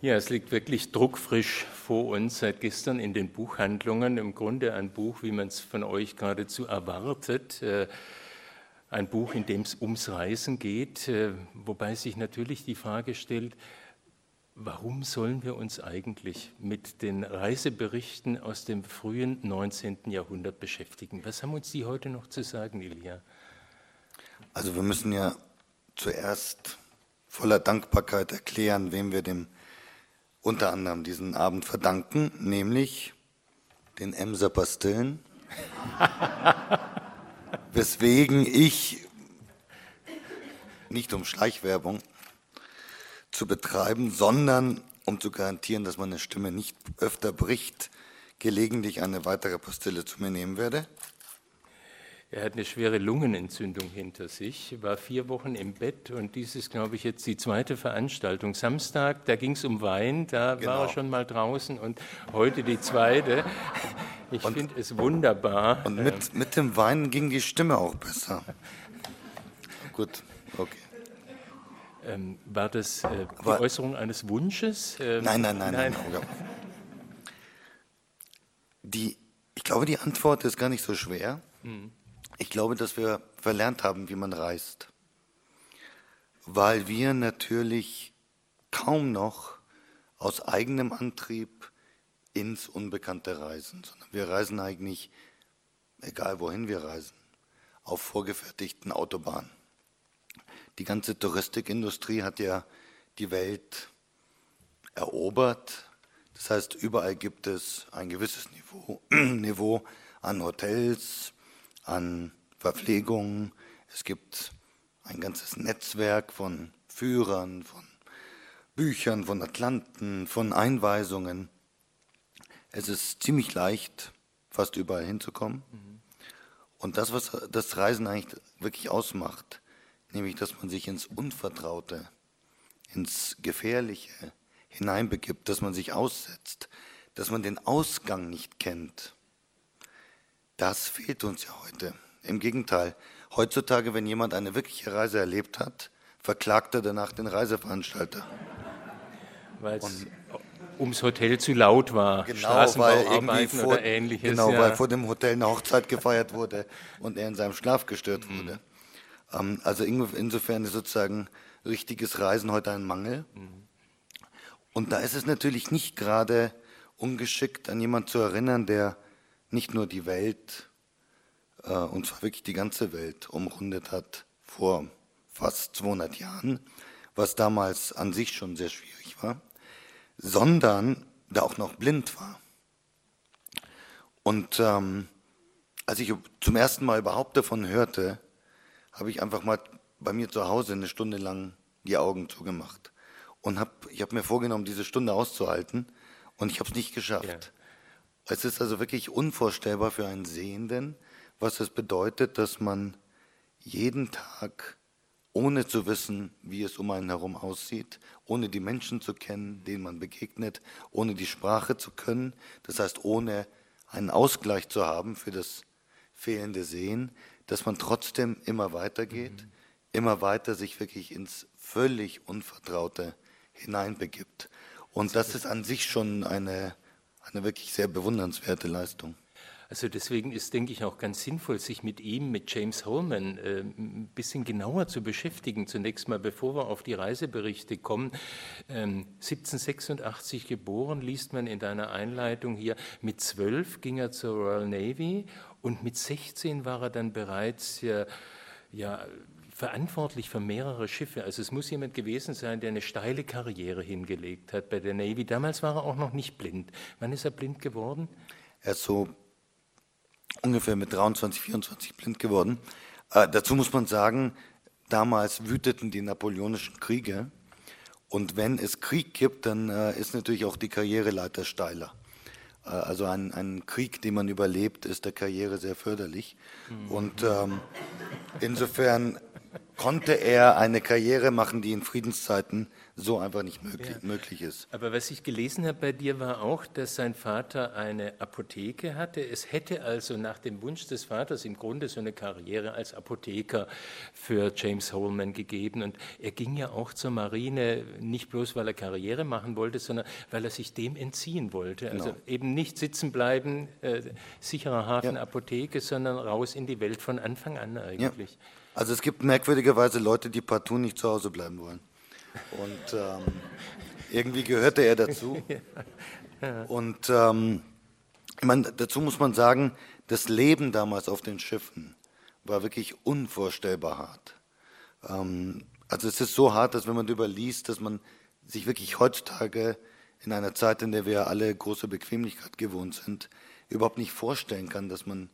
Ja, es liegt wirklich druckfrisch vor uns seit gestern in den Buchhandlungen. Im Grunde ein Buch, wie man es von euch geradezu erwartet. Äh, ein Buch, in dem es ums Reisen geht, äh, wobei sich natürlich die Frage stellt, warum sollen wir uns eigentlich mit den Reiseberichten aus dem frühen 19. Jahrhundert beschäftigen? Was haben uns die heute noch zu sagen, Ilja? Also wir müssen ja zuerst voller Dankbarkeit erklären, wem wir dem unter anderem diesen Abend verdanken, nämlich den Emser Pastillen, weswegen ich, nicht um Schleichwerbung zu betreiben, sondern um zu garantieren, dass meine Stimme nicht öfter bricht, gelegentlich eine weitere Pastille zu mir nehmen werde. Er hat eine schwere Lungenentzündung hinter sich, war vier Wochen im Bett und dies ist, glaube ich, jetzt die zweite Veranstaltung. Samstag, da ging es um Wein, da genau. war er schon mal draußen und heute die zweite. Ich finde es wunderbar. Und mit, mit dem Wein ging die Stimme auch besser. Gut, okay. Ähm, war das äh, die Aber, Äußerung eines Wunsches? Ähm, nein, nein, nein, nein. nein. Die, ich glaube, die Antwort ist gar nicht so schwer. Mhm. Ich glaube, dass wir verlernt haben, wie man reist, weil wir natürlich kaum noch aus eigenem Antrieb ins Unbekannte reisen, sondern wir reisen eigentlich, egal wohin wir reisen, auf vorgefertigten Autobahnen. Die ganze Touristikindustrie hat ja die Welt erobert. Das heißt, überall gibt es ein gewisses Niveau, Niveau an Hotels, an Verpflegung. Es gibt ein ganzes Netzwerk von Führern, von Büchern, von Atlanten, von Einweisungen. Es ist ziemlich leicht, fast überall hinzukommen. Mhm. Und das, was das Reisen eigentlich wirklich ausmacht, nämlich dass man sich ins Unvertraute, ins Gefährliche hineinbegibt, dass man sich aussetzt, dass man den Ausgang nicht kennt, das fehlt uns ja heute. Im Gegenteil, heutzutage, wenn jemand eine wirkliche Reise erlebt hat, verklagt er danach den Reiseveranstalter. Weil es ums Hotel zu laut war, genau, weil irgendwie vor, oder ähnliches. Genau, ja. weil vor dem Hotel eine Hochzeit gefeiert wurde und er in seinem Schlaf gestört mhm. wurde. Ähm, also insofern ist sozusagen richtiges Reisen heute ein Mangel. Mhm. Und da ist es natürlich nicht gerade ungeschickt, an jemanden zu erinnern, der nicht nur die Welt, äh, und zwar wirklich die ganze Welt umrundet hat vor fast 200 Jahren, was damals an sich schon sehr schwierig war, sondern da auch noch blind war. Und ähm, als ich zum ersten Mal überhaupt davon hörte, habe ich einfach mal bei mir zu Hause eine Stunde lang die Augen zugemacht und hab, ich habe mir vorgenommen, diese Stunde auszuhalten und ich habe es nicht geschafft. Es ist also wirklich unvorstellbar für einen Sehenden, was es bedeutet, dass man jeden Tag, ohne zu wissen, wie es um einen herum aussieht, ohne die Menschen zu kennen, denen man begegnet, ohne die Sprache zu können, das heißt ohne einen Ausgleich zu haben für das fehlende Sehen, dass man trotzdem immer weitergeht, mhm. immer weiter sich wirklich ins völlig Unvertraute hineinbegibt. Und das ist an sich schon eine eine wirklich sehr bewundernswerte Leistung. Also deswegen ist, denke ich, auch ganz sinnvoll, sich mit ihm, mit James Holman, äh, ein bisschen genauer zu beschäftigen. Zunächst mal, bevor wir auf die Reiseberichte kommen. Ähm, 1786 geboren, liest man in deiner Einleitung hier. Mit zwölf ging er zur Royal Navy und mit 16 war er dann bereits ja, ja verantwortlich für mehrere Schiffe. Also es muss jemand gewesen sein, der eine steile Karriere hingelegt hat bei der Navy. Damals war er auch noch nicht blind. Wann ist er blind geworden? Er ist so ungefähr mit 23, 24 blind geworden. Äh, dazu muss man sagen, damals wüteten die napoleonischen Kriege. Und wenn es Krieg gibt, dann äh, ist natürlich auch die Karriereleiter steiler. Äh, also ein, ein, Krieg, den man überlebt, ist der Karriere sehr förderlich. Mhm. Und ähm, insofern konnte er eine Karriere machen, die in Friedenszeiten so einfach nicht möglich, ja. möglich, ist. Aber was ich gelesen habe bei dir war auch, dass sein Vater eine Apotheke hatte. Es hätte also nach dem Wunsch des Vaters im Grunde so eine Karriere als Apotheker für James Holman gegeben. Und er ging ja auch zur Marine, nicht bloß weil er Karriere machen wollte, sondern weil er sich dem entziehen wollte. Also genau. eben nicht sitzen bleiben, äh, sicherer Hafen, ja. Apotheke, sondern raus in die Welt von Anfang an eigentlich. Ja. Also es gibt merkwürdigerweise Leute, die partout nicht zu Hause bleiben wollen. Und ähm, irgendwie gehörte er dazu. Und ähm, ich meine, dazu muss man sagen, das Leben damals auf den Schiffen war wirklich unvorstellbar hart. Ähm, also es ist so hart, dass wenn man darüber liest, dass man sich wirklich heutzutage in einer Zeit, in der wir alle große Bequemlichkeit gewohnt sind, überhaupt nicht vorstellen kann, dass man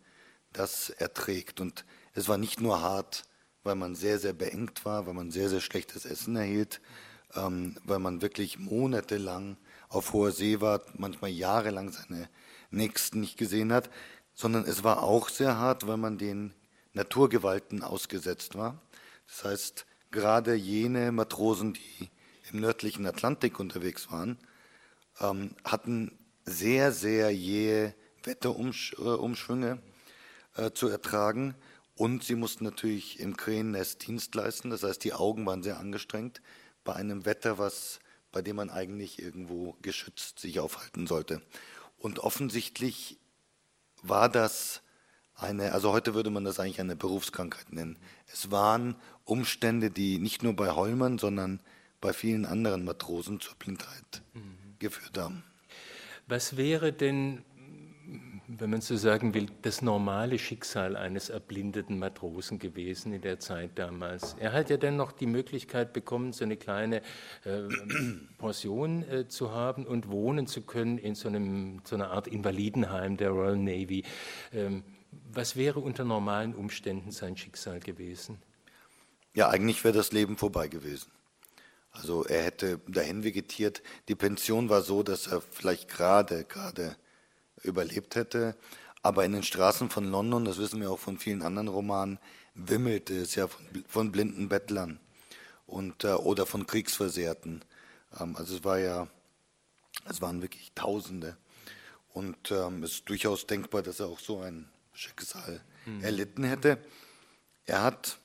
das erträgt. Und es war nicht nur hart weil man sehr, sehr beengt war, weil man sehr, sehr schlechtes Essen erhielt, ähm, weil man wirklich monatelang auf hoher See war, manchmal jahrelang seine Nächsten nicht gesehen hat, sondern es war auch sehr hart, weil man den Naturgewalten ausgesetzt war. Das heißt, gerade jene Matrosen, die im nördlichen Atlantik unterwegs waren, ähm, hatten sehr, sehr jähe Wetterumschwünge äh, zu ertragen und sie mussten natürlich im Krähennest Dienst leisten, das heißt, die Augen waren sehr angestrengt bei einem Wetter, was, bei dem man eigentlich irgendwo geschützt sich aufhalten sollte. Und offensichtlich war das eine, also heute würde man das eigentlich eine Berufskrankheit nennen. Es waren Umstände, die nicht nur bei Holmern, sondern bei vielen anderen Matrosen zur Blindheit mhm. geführt haben. Was wäre denn wenn man so sagen will, das normale Schicksal eines erblindeten Matrosen gewesen in der Zeit damals. Er hat ja dann noch die Möglichkeit bekommen, so eine kleine äh, Pension äh, zu haben und wohnen zu können in so, einem, so einer Art Invalidenheim der Royal Navy. Ähm, was wäre unter normalen Umständen sein Schicksal gewesen? Ja, eigentlich wäre das Leben vorbei gewesen. Also er hätte dahin vegetiert. Die Pension war so, dass er vielleicht gerade, gerade überlebt hätte. Aber in den Straßen von London, das wissen wir auch von vielen anderen Romanen, wimmelte es ja von, von blinden Bettlern und, äh, oder von Kriegsversehrten. Ähm, also es war ja, es waren wirklich Tausende. Und ähm, es ist durchaus denkbar, dass er auch so ein Schicksal mhm. erlitten hätte. Er hat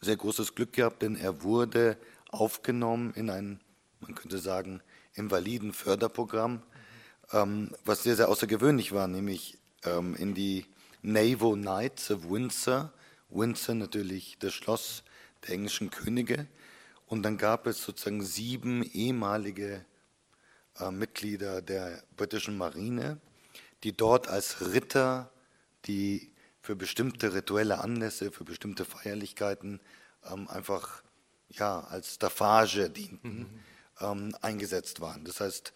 sehr großes Glück gehabt, denn er wurde aufgenommen in ein, man könnte sagen, Invaliden-Förderprogramm ähm, was sehr, sehr außergewöhnlich war, nämlich ähm, in die Naval Knights of Windsor. Windsor natürlich das Schloss der englischen Könige. Und dann gab es sozusagen sieben ehemalige äh, Mitglieder der britischen Marine, die dort als Ritter, die für bestimmte rituelle Anlässe, für bestimmte Feierlichkeiten ähm, einfach ja, als Staffage dienten, mhm. ähm, eingesetzt waren. Das heißt,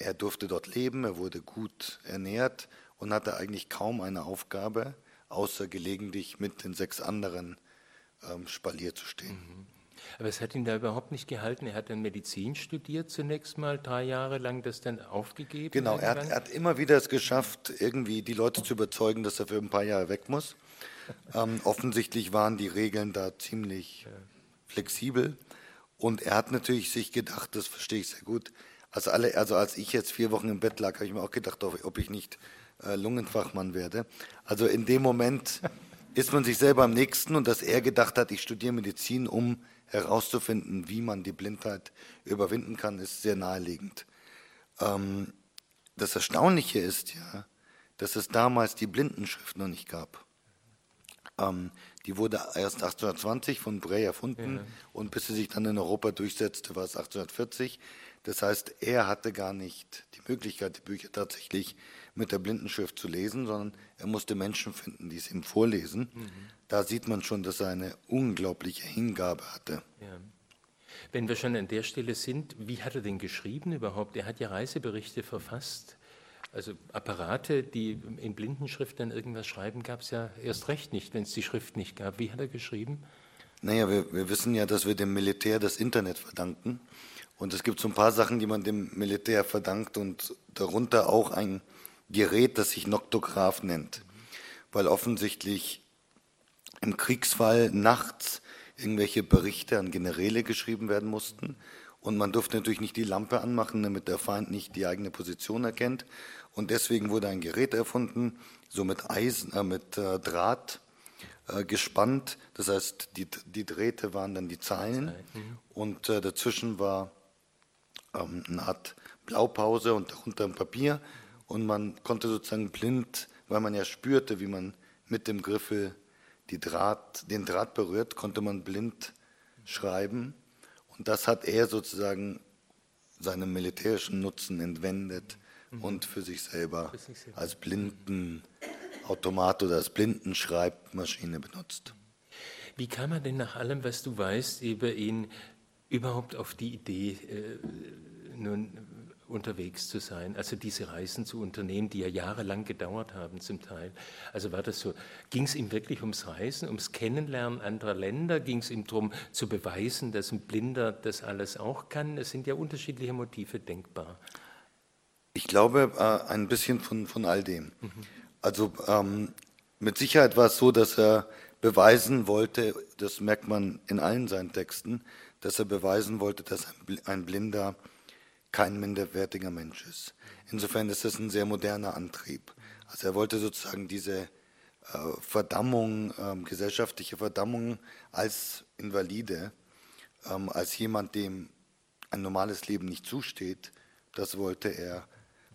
er durfte dort leben, er wurde gut ernährt und hatte eigentlich kaum eine Aufgabe, außer gelegentlich mit den sechs anderen ähm, Spalier zu stehen. Mhm. Aber es hat ihn da überhaupt nicht gehalten. Er hat dann Medizin studiert zunächst mal, drei Jahre lang das dann aufgegeben. Genau, er hat, er hat, immer wieder es geschafft, irgendwie die Leute zu überzeugen, dass er für ein paar Jahre weg muss. ähm, offensichtlich waren die Regeln da ziemlich ja. flexibel. Und er hat natürlich sich gedacht, das verstehe ich sehr gut, also, alle, also als ich jetzt vier Wochen im Bett lag, habe ich mir auch gedacht, ob ich nicht äh, Lungenfachmann werde. Also in dem Moment ist man sich selber am nächsten und dass er gedacht hat, ich studiere Medizin, um herauszufinden, wie man die Blindheit überwinden kann, ist sehr naheliegend. Ähm, das Erstaunliche ist ja, dass es damals die Blindenschrift noch nicht gab. Ähm, die wurde erst 1820 von Bray erfunden ja. und bis sie sich dann in Europa durchsetzte, war es 1840. Das heißt, er hatte gar nicht die Möglichkeit, die Bücher tatsächlich mit der Blindenschrift zu lesen, sondern er musste Menschen finden, die es ihm vorlesen. Mhm. Da sieht man schon, dass er eine unglaubliche Hingabe hatte. Ja. Wenn wir schon an der Stelle sind, wie hat er denn geschrieben überhaupt? Er hat ja Reiseberichte verfasst. Also Apparate, die in Blindenschrift dann irgendwas schreiben, gab es ja erst recht nicht, wenn es die Schrift nicht gab. Wie hat er geschrieben? Naja, wir, wir wissen ja, dass wir dem Militär das Internet verdanken. Und es gibt so ein paar Sachen, die man dem Militär verdankt und darunter auch ein Gerät, das sich Noktograph nennt. Weil offensichtlich im Kriegsfall nachts irgendwelche Berichte an Generäle geschrieben werden mussten. Und man durfte natürlich nicht die Lampe anmachen, damit der Feind nicht die eigene Position erkennt. Und deswegen wurde ein Gerät erfunden, so mit Eisen, äh, mit äh, Draht äh, gespannt. Das heißt, die, die Drähte waren dann die Zeilen und äh, dazwischen war ähm, eine Art Blaupause und darunter ein Papier. Und man konnte sozusagen blind, weil man ja spürte, wie man mit dem Griffel Draht, den Draht berührt, konnte man blind schreiben. Und das hat er sozusagen seinem militärischen Nutzen entwendet mhm. und für sich selber als blinden Automat oder als Blindenschreibmaschine benutzt. Wie kam man denn nach allem, was du weißt über ihn, überhaupt auf die Idee, äh, nun unterwegs zu sein, also diese Reisen zu unternehmen, die ja jahrelang gedauert haben zum Teil. Also war das so, ging es ihm wirklich ums Reisen, ums Kennenlernen anderer Länder, ging es ihm darum zu beweisen, dass ein Blinder das alles auch kann? Es sind ja unterschiedliche Motive denkbar. Ich glaube, äh, ein bisschen von, von all dem. Mhm. Also ähm, mit Sicherheit war es so, dass er beweisen wollte, das merkt man in allen seinen Texten, dass er beweisen wollte, dass ein Blinder kein minderwertiger Mensch ist. Insofern ist das ein sehr moderner Antrieb. Also er wollte sozusagen diese äh, Verdammung, ähm, gesellschaftliche Verdammung als Invalide, ähm, als jemand, dem ein normales Leben nicht zusteht, das wollte er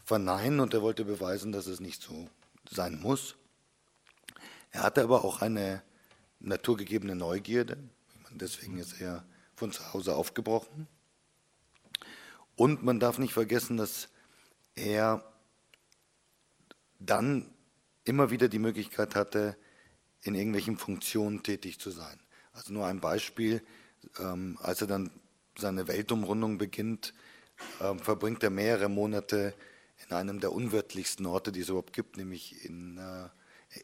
verneinen und er wollte beweisen, dass es nicht so sein muss. Er hatte aber auch eine naturgegebene Neugierde. Deswegen ist er von zu Hause aufgebrochen. Und man darf nicht vergessen, dass er dann immer wieder die Möglichkeit hatte, in irgendwelchen Funktionen tätig zu sein. Also nur ein Beispiel, ähm, als er dann seine Weltumrundung beginnt, ähm, verbringt er mehrere Monate in einem der unwirtlichsten Orte, die es überhaupt gibt, nämlich in äh,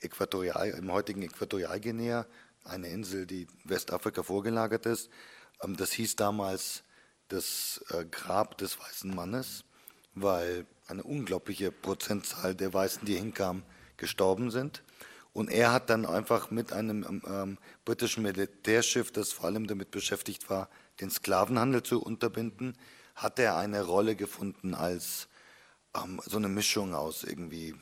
Äquatorial, im heutigen Äquatorialguinea, eine Insel, die Westafrika vorgelagert ist. Ähm, das hieß damals das äh, Grab des weißen Mannes, weil eine unglaubliche Prozentzahl der Weißen, die hinkamen, gestorben sind. Und er hat dann einfach mit einem ähm, ähm, britischen Militärschiff, das vor allem damit beschäftigt war, den Sklavenhandel zu unterbinden, hat er eine Rolle gefunden als ähm, so eine Mischung aus irgendwie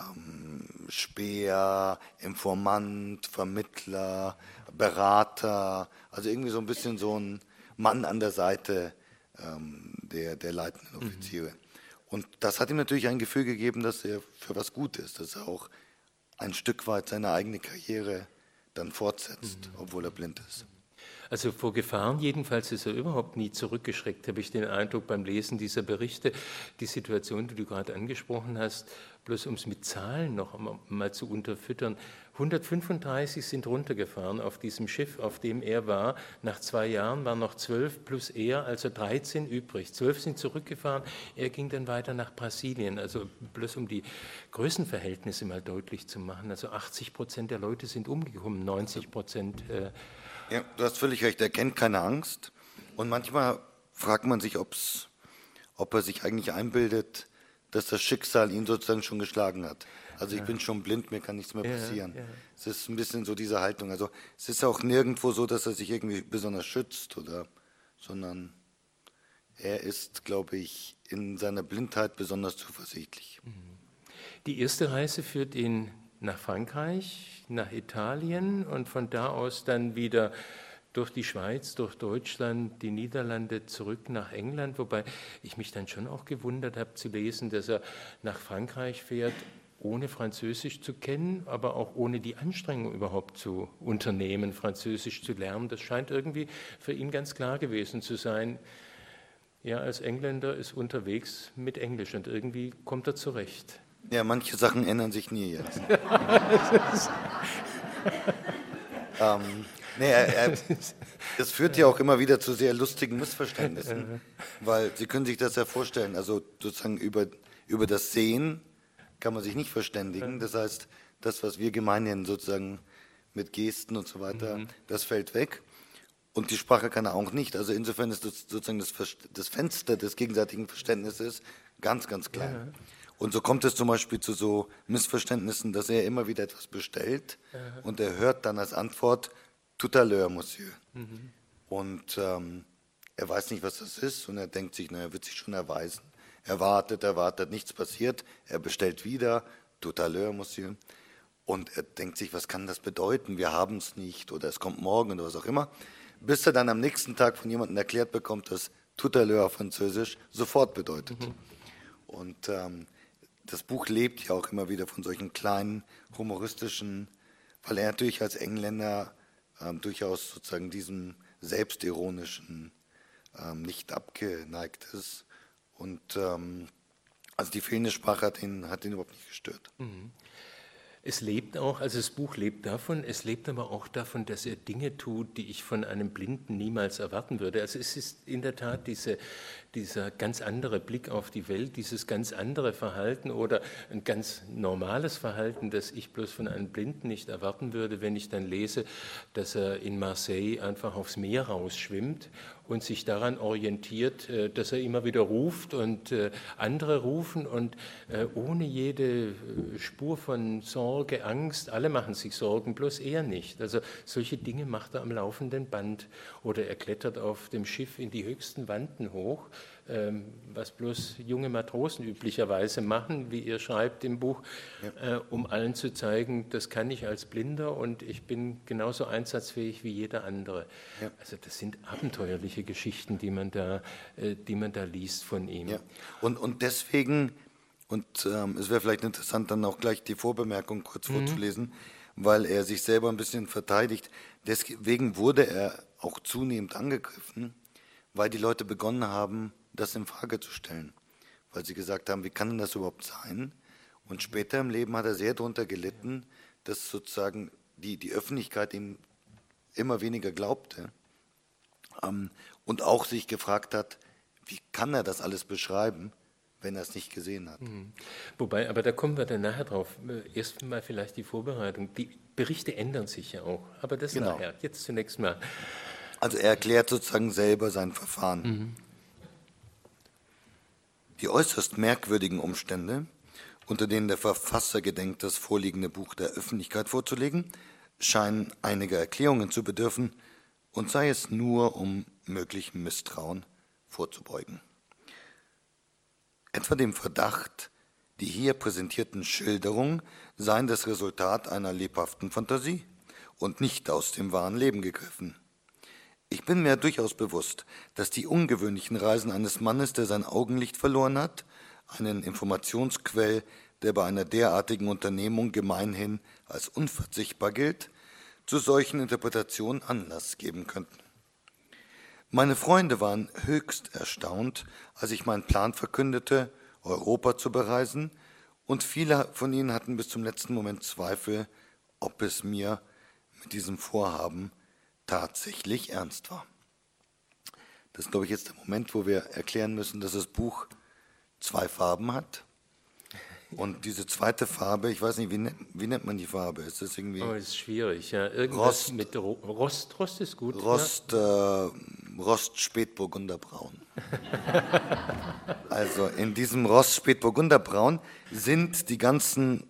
ähm, Speer, Informant, Vermittler, Berater, also irgendwie so ein bisschen so ein Mann an der Seite ähm, der, der leitenden mhm. Offiziere. Mhm. Und das hat ihm natürlich ein Gefühl gegeben, dass er für was gut ist, dass er auch ein Stück weit seine eigene Karriere dann fortsetzt, mhm. obwohl er blind ist. Also vor Gefahren jedenfalls ist er überhaupt nie zurückgeschreckt, habe ich den Eindruck beim Lesen dieser Berichte. Die Situation, die du gerade angesprochen hast, bloß um es mit Zahlen noch mal zu unterfüttern. 135 sind runtergefahren auf diesem Schiff, auf dem er war. Nach zwei Jahren waren noch zwölf plus er, also 13 übrig. Zwölf sind zurückgefahren. Er ging dann weiter nach Brasilien. Also bloß um die Größenverhältnisse mal deutlich zu machen. Also 80 Prozent der Leute sind umgekommen, 90 Prozent. Äh, ja, du hast völlig recht. Er kennt keine Angst. Und manchmal fragt man sich, ob's, ob er sich eigentlich einbildet, dass das Schicksal ihn sozusagen schon geschlagen hat. Also ich ja. bin schon blind, mir kann nichts mehr passieren. Ja, ja. Es ist ein bisschen so diese Haltung. Also es ist auch nirgendwo so, dass er sich irgendwie besonders schützt oder, sondern er ist, glaube ich, in seiner Blindheit besonders zuversichtlich. Mhm. Die erste Reise führt ihn nach Frankreich, nach Italien und von da aus dann wieder durch die Schweiz, durch Deutschland, die Niederlande zurück nach England, wobei ich mich dann schon auch gewundert habe zu lesen, dass er nach Frankreich fährt, ohne Französisch zu kennen, aber auch ohne die Anstrengung überhaupt zu unternehmen, Französisch zu lernen. Das scheint irgendwie für ihn ganz klar gewesen zu sein. Er als Engländer ist unterwegs mit Englisch und irgendwie kommt er zurecht. Ja, manche Sachen ändern sich nie jetzt. ähm, nee, er, er, das führt ja auch immer wieder zu sehr lustigen Missverständnissen, weil Sie können sich das ja vorstellen, also sozusagen über, über das Sehen kann man sich nicht verständigen. Das heißt, das, was wir gemeinhin sozusagen mit Gesten und so weiter, mhm. das fällt weg. Und die Sprache kann er auch nicht. Also insofern ist das sozusagen das, das Fenster des gegenseitigen Verständnisses ganz, ganz klein. Ja. Und so kommt es zum Beispiel zu so Missverständnissen, dass er immer wieder etwas bestellt Aha. und er hört dann als Antwort Tout à l'heure, Monsieur. Mhm. Und ähm, er weiß nicht, was das ist und er denkt sich, naja, wird sich schon erweisen. Er wartet, er wartet, nichts passiert. Er bestellt wieder Tout à l'heure, Monsieur. Und er denkt sich, was kann das bedeuten? Wir haben es nicht oder es kommt morgen oder was auch immer. Bis er dann am nächsten Tag von jemandem erklärt bekommt, dass Tout à l'heure auf Französisch sofort bedeutet. Mhm. Und ähm, das Buch lebt ja auch immer wieder von solchen kleinen humoristischen, weil er natürlich als Engländer ähm, durchaus sozusagen diesem selbstironischen ähm, nicht abgeneigt ist. Und ähm, also die fehlende Sprache hat ihn, hat ihn überhaupt nicht gestört. Mhm. Es lebt auch, also das Buch lebt davon, es lebt aber auch davon, dass er Dinge tut, die ich von einem Blinden niemals erwarten würde. Also es ist in der Tat diese, dieser ganz andere Blick auf die Welt, dieses ganz andere Verhalten oder ein ganz normales Verhalten, das ich bloß von einem Blinden nicht erwarten würde, wenn ich dann lese, dass er in Marseille einfach aufs Meer rausschwimmt und sich daran orientiert, äh, dass er immer wieder ruft und äh, andere rufen und äh, ohne jede Spur von Sorge, Angst, alle machen sich Sorgen, bloß er nicht. Also solche Dinge macht er am laufenden Band oder er klettert auf dem Schiff in die höchsten Wanden hoch was bloß junge Matrosen üblicherweise machen, wie ihr schreibt im Buch, ja. Äh, um allen zu zeigen, das kann ich als Blinder und ich bin genauso einsatzfähig wie jeder andere. Ja. Also das sind abenteuerliche Geschichten, die man da, äh, die man da liest von ihm. Ja. Und, und deswegen, und ähm, es wäre vielleicht interessant, dann auch gleich die Vorbemerkung kurz mhm. vorzulesen, weil er sich selber ein bisschen verteidigt. Deswegen wurde er auch zunehmend angegriffen, weil die Leute begonnen haben, das in Frage zu stellen, weil sie gesagt haben, wie kann denn das überhaupt sein? Und später im Leben hat er sehr darunter gelitten, dass sozusagen die, die Öffentlichkeit ihm immer weniger glaubte ähm, und auch sich gefragt hat, wie kann er das alles beschreiben, wenn er es nicht gesehen hat. Mhm. Wobei, aber da kommen wir dann nachher drauf. Erst mal vielleicht die Vorbereitung. Die Berichte ändern sich ja auch, aber das genau. nachher. Jetzt zunächst mal. Also er erklärt sozusagen selber sein Verfahren. Mhm. Die äußerst merkwürdigen Umstände, unter denen der Verfasser gedenkt, das vorliegende Buch der Öffentlichkeit vorzulegen, scheinen einiger Erklärungen zu bedürfen, und sei es nur, um möglichem Misstrauen vorzubeugen. Etwa dem Verdacht, die hier präsentierten Schilderungen seien das Resultat einer lebhaften Fantasie und nicht aus dem wahren Leben gegriffen. Ich bin mir durchaus bewusst, dass die ungewöhnlichen Reisen eines Mannes, der sein Augenlicht verloren hat, einen Informationsquell, der bei einer derartigen Unternehmung gemeinhin als unverzichtbar gilt, zu solchen Interpretationen Anlass geben könnten. Meine Freunde waren höchst erstaunt, als ich meinen Plan verkündete, Europa zu bereisen, und viele von ihnen hatten bis zum letzten Moment Zweifel, ob es mir mit diesem Vorhaben tatsächlich ernst war. Das ist, glaube ich, jetzt der Moment, wo wir erklären müssen, dass das Buch zwei Farben hat. Und diese zweite Farbe, ich weiß nicht, wie, nennt, wie nennt man die Farbe? Ist das irgendwie. Oh, ist schwierig, ja. Irgendwas Rost, mit Rost, Rost ist gut. Rost, ja. äh, Rost Spätburgunderbraun. also in diesem Rost Spätburgunderbraun sind die ganzen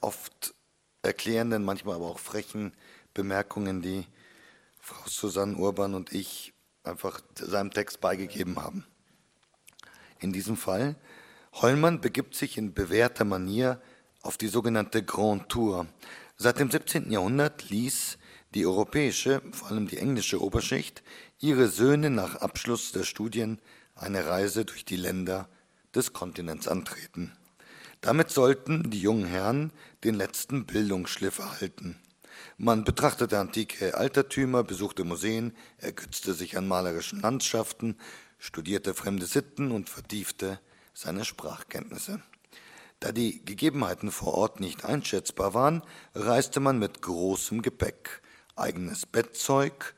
oft erklärenden, manchmal aber auch frechen Bemerkungen, die Frau Susanne Urban und ich einfach seinem Text beigegeben haben. In diesem Fall, Hollmann begibt sich in bewährter Manier auf die sogenannte Grand Tour. Seit dem 17. Jahrhundert ließ die europäische, vor allem die englische Oberschicht, ihre Söhne nach Abschluss der Studien eine Reise durch die Länder des Kontinents antreten. Damit sollten die jungen Herren den letzten Bildungsschliff erhalten. Man betrachtete antike Altertümer, besuchte Museen, ergötzte sich an malerischen Landschaften, studierte fremde Sitten und vertiefte seine Sprachkenntnisse. Da die Gegebenheiten vor Ort nicht einschätzbar waren, reiste man mit großem Gepäck, eigenes Bettzeug,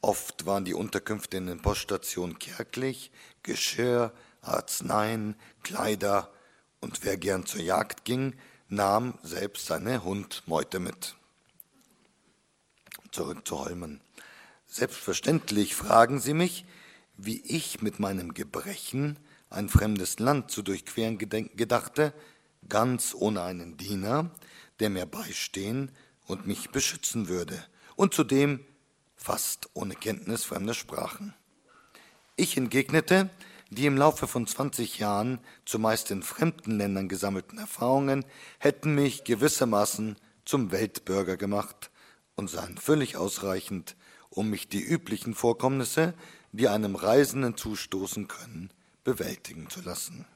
oft waren die Unterkünfte in den Poststationen kärglich, Geschirr, Arzneien, Kleider, und wer gern zur Jagd ging, nahm selbst seine Hundmeute mit zurück zu Holmen. Selbstverständlich fragen Sie mich, wie ich mit meinem Gebrechen ein fremdes Land zu durchqueren gedachte, ganz ohne einen Diener, der mir beistehen und mich beschützen würde, und zudem fast ohne Kenntnis fremder Sprachen. Ich entgegnete, die im Laufe von 20 Jahren zumeist in fremden Ländern gesammelten Erfahrungen hätten mich gewissermaßen zum Weltbürger gemacht und seien völlig ausreichend, um mich die üblichen Vorkommnisse, die einem Reisenden zustoßen können, bewältigen zu lassen.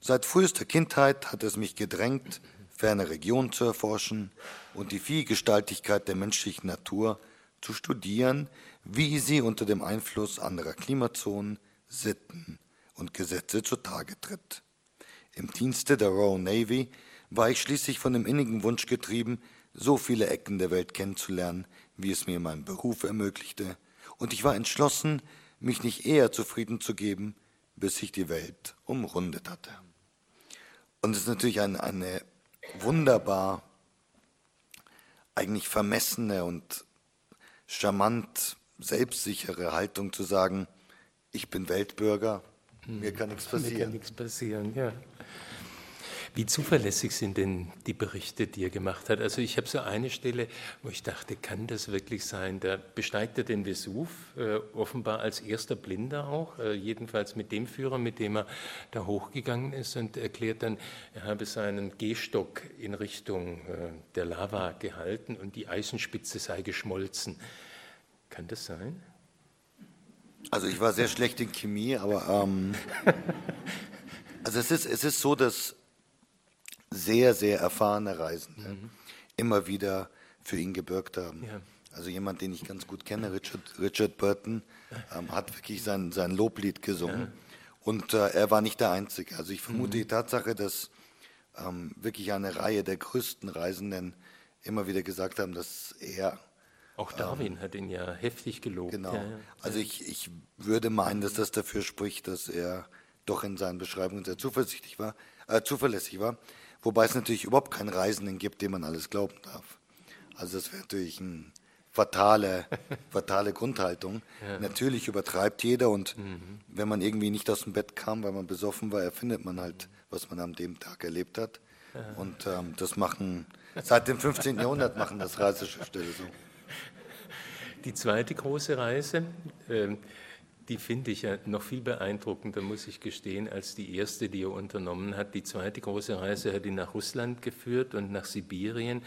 Seit frühester Kindheit hat es mich gedrängt, ferne Regionen zu erforschen und die Vielgestaltigkeit der menschlichen Natur zu studieren, wie sie unter dem Einfluss anderer Klimazonen, Sitten und Gesetze zutage tritt. Im Dienste der Royal Navy war ich schließlich von dem innigen Wunsch getrieben, so viele Ecken der Welt kennenzulernen, wie es mir mein Beruf ermöglichte, und ich war entschlossen, mich nicht eher zufrieden zu geben, bis ich die Welt umrundet hatte. Und es ist natürlich ein, eine wunderbar, eigentlich vermessene und charmant selbstsichere Haltung zu sagen, ich bin Weltbürger, mir kann nichts passieren. Mir kann nichts passieren, ja. Wie zuverlässig sind denn die Berichte, die er gemacht hat? Also ich habe so eine Stelle, wo ich dachte, kann das wirklich sein? Da besteigt er den Vesuv, äh, offenbar als erster Blinder auch, äh, jedenfalls mit dem Führer, mit dem er da hochgegangen ist und erklärt dann, er habe seinen Gehstock in Richtung äh, der Lava gehalten und die Eisenspitze sei geschmolzen. Kann das sein? Also ich war sehr schlecht in Chemie, aber ähm, also es ist, es ist so, dass sehr, sehr erfahrene Reisende mhm. immer wieder für ihn gebürgt haben. Ja. Also jemand, den ich ganz gut kenne, Richard, Richard Burton, ähm, hat wirklich sein, sein Loblied gesungen. Ja. Und äh, er war nicht der Einzige. Also ich vermute mhm. die Tatsache, dass ähm, wirklich eine Reihe der größten Reisenden immer wieder gesagt haben, dass er auch Darwin ähm, hat ihn ja heftig gelobt. Genau. Ja. Also ich, ich würde meinen, dass das dafür spricht, dass er doch in seinen Beschreibungen sehr zuversichtlich war, äh, zuverlässig war. Wobei es natürlich überhaupt keinen Reisenden gibt, dem man alles glauben darf. Also das wäre natürlich eine fatale, fatale Grundhaltung. Ja. Natürlich übertreibt jeder und mhm. wenn man irgendwie nicht aus dem Bett kam, weil man besoffen war, erfindet man halt, was man an dem Tag erlebt hat. Ja. Und ähm, das machen, seit dem 15. Jahrhundert machen das Reiseschriftsteller so. Die zweite große Reise, äh, die finde ich ja noch viel beeindruckender, muss ich gestehen, als die erste, die er unternommen hat. Die zweite große Reise hat ihn nach Russland geführt und nach Sibirien.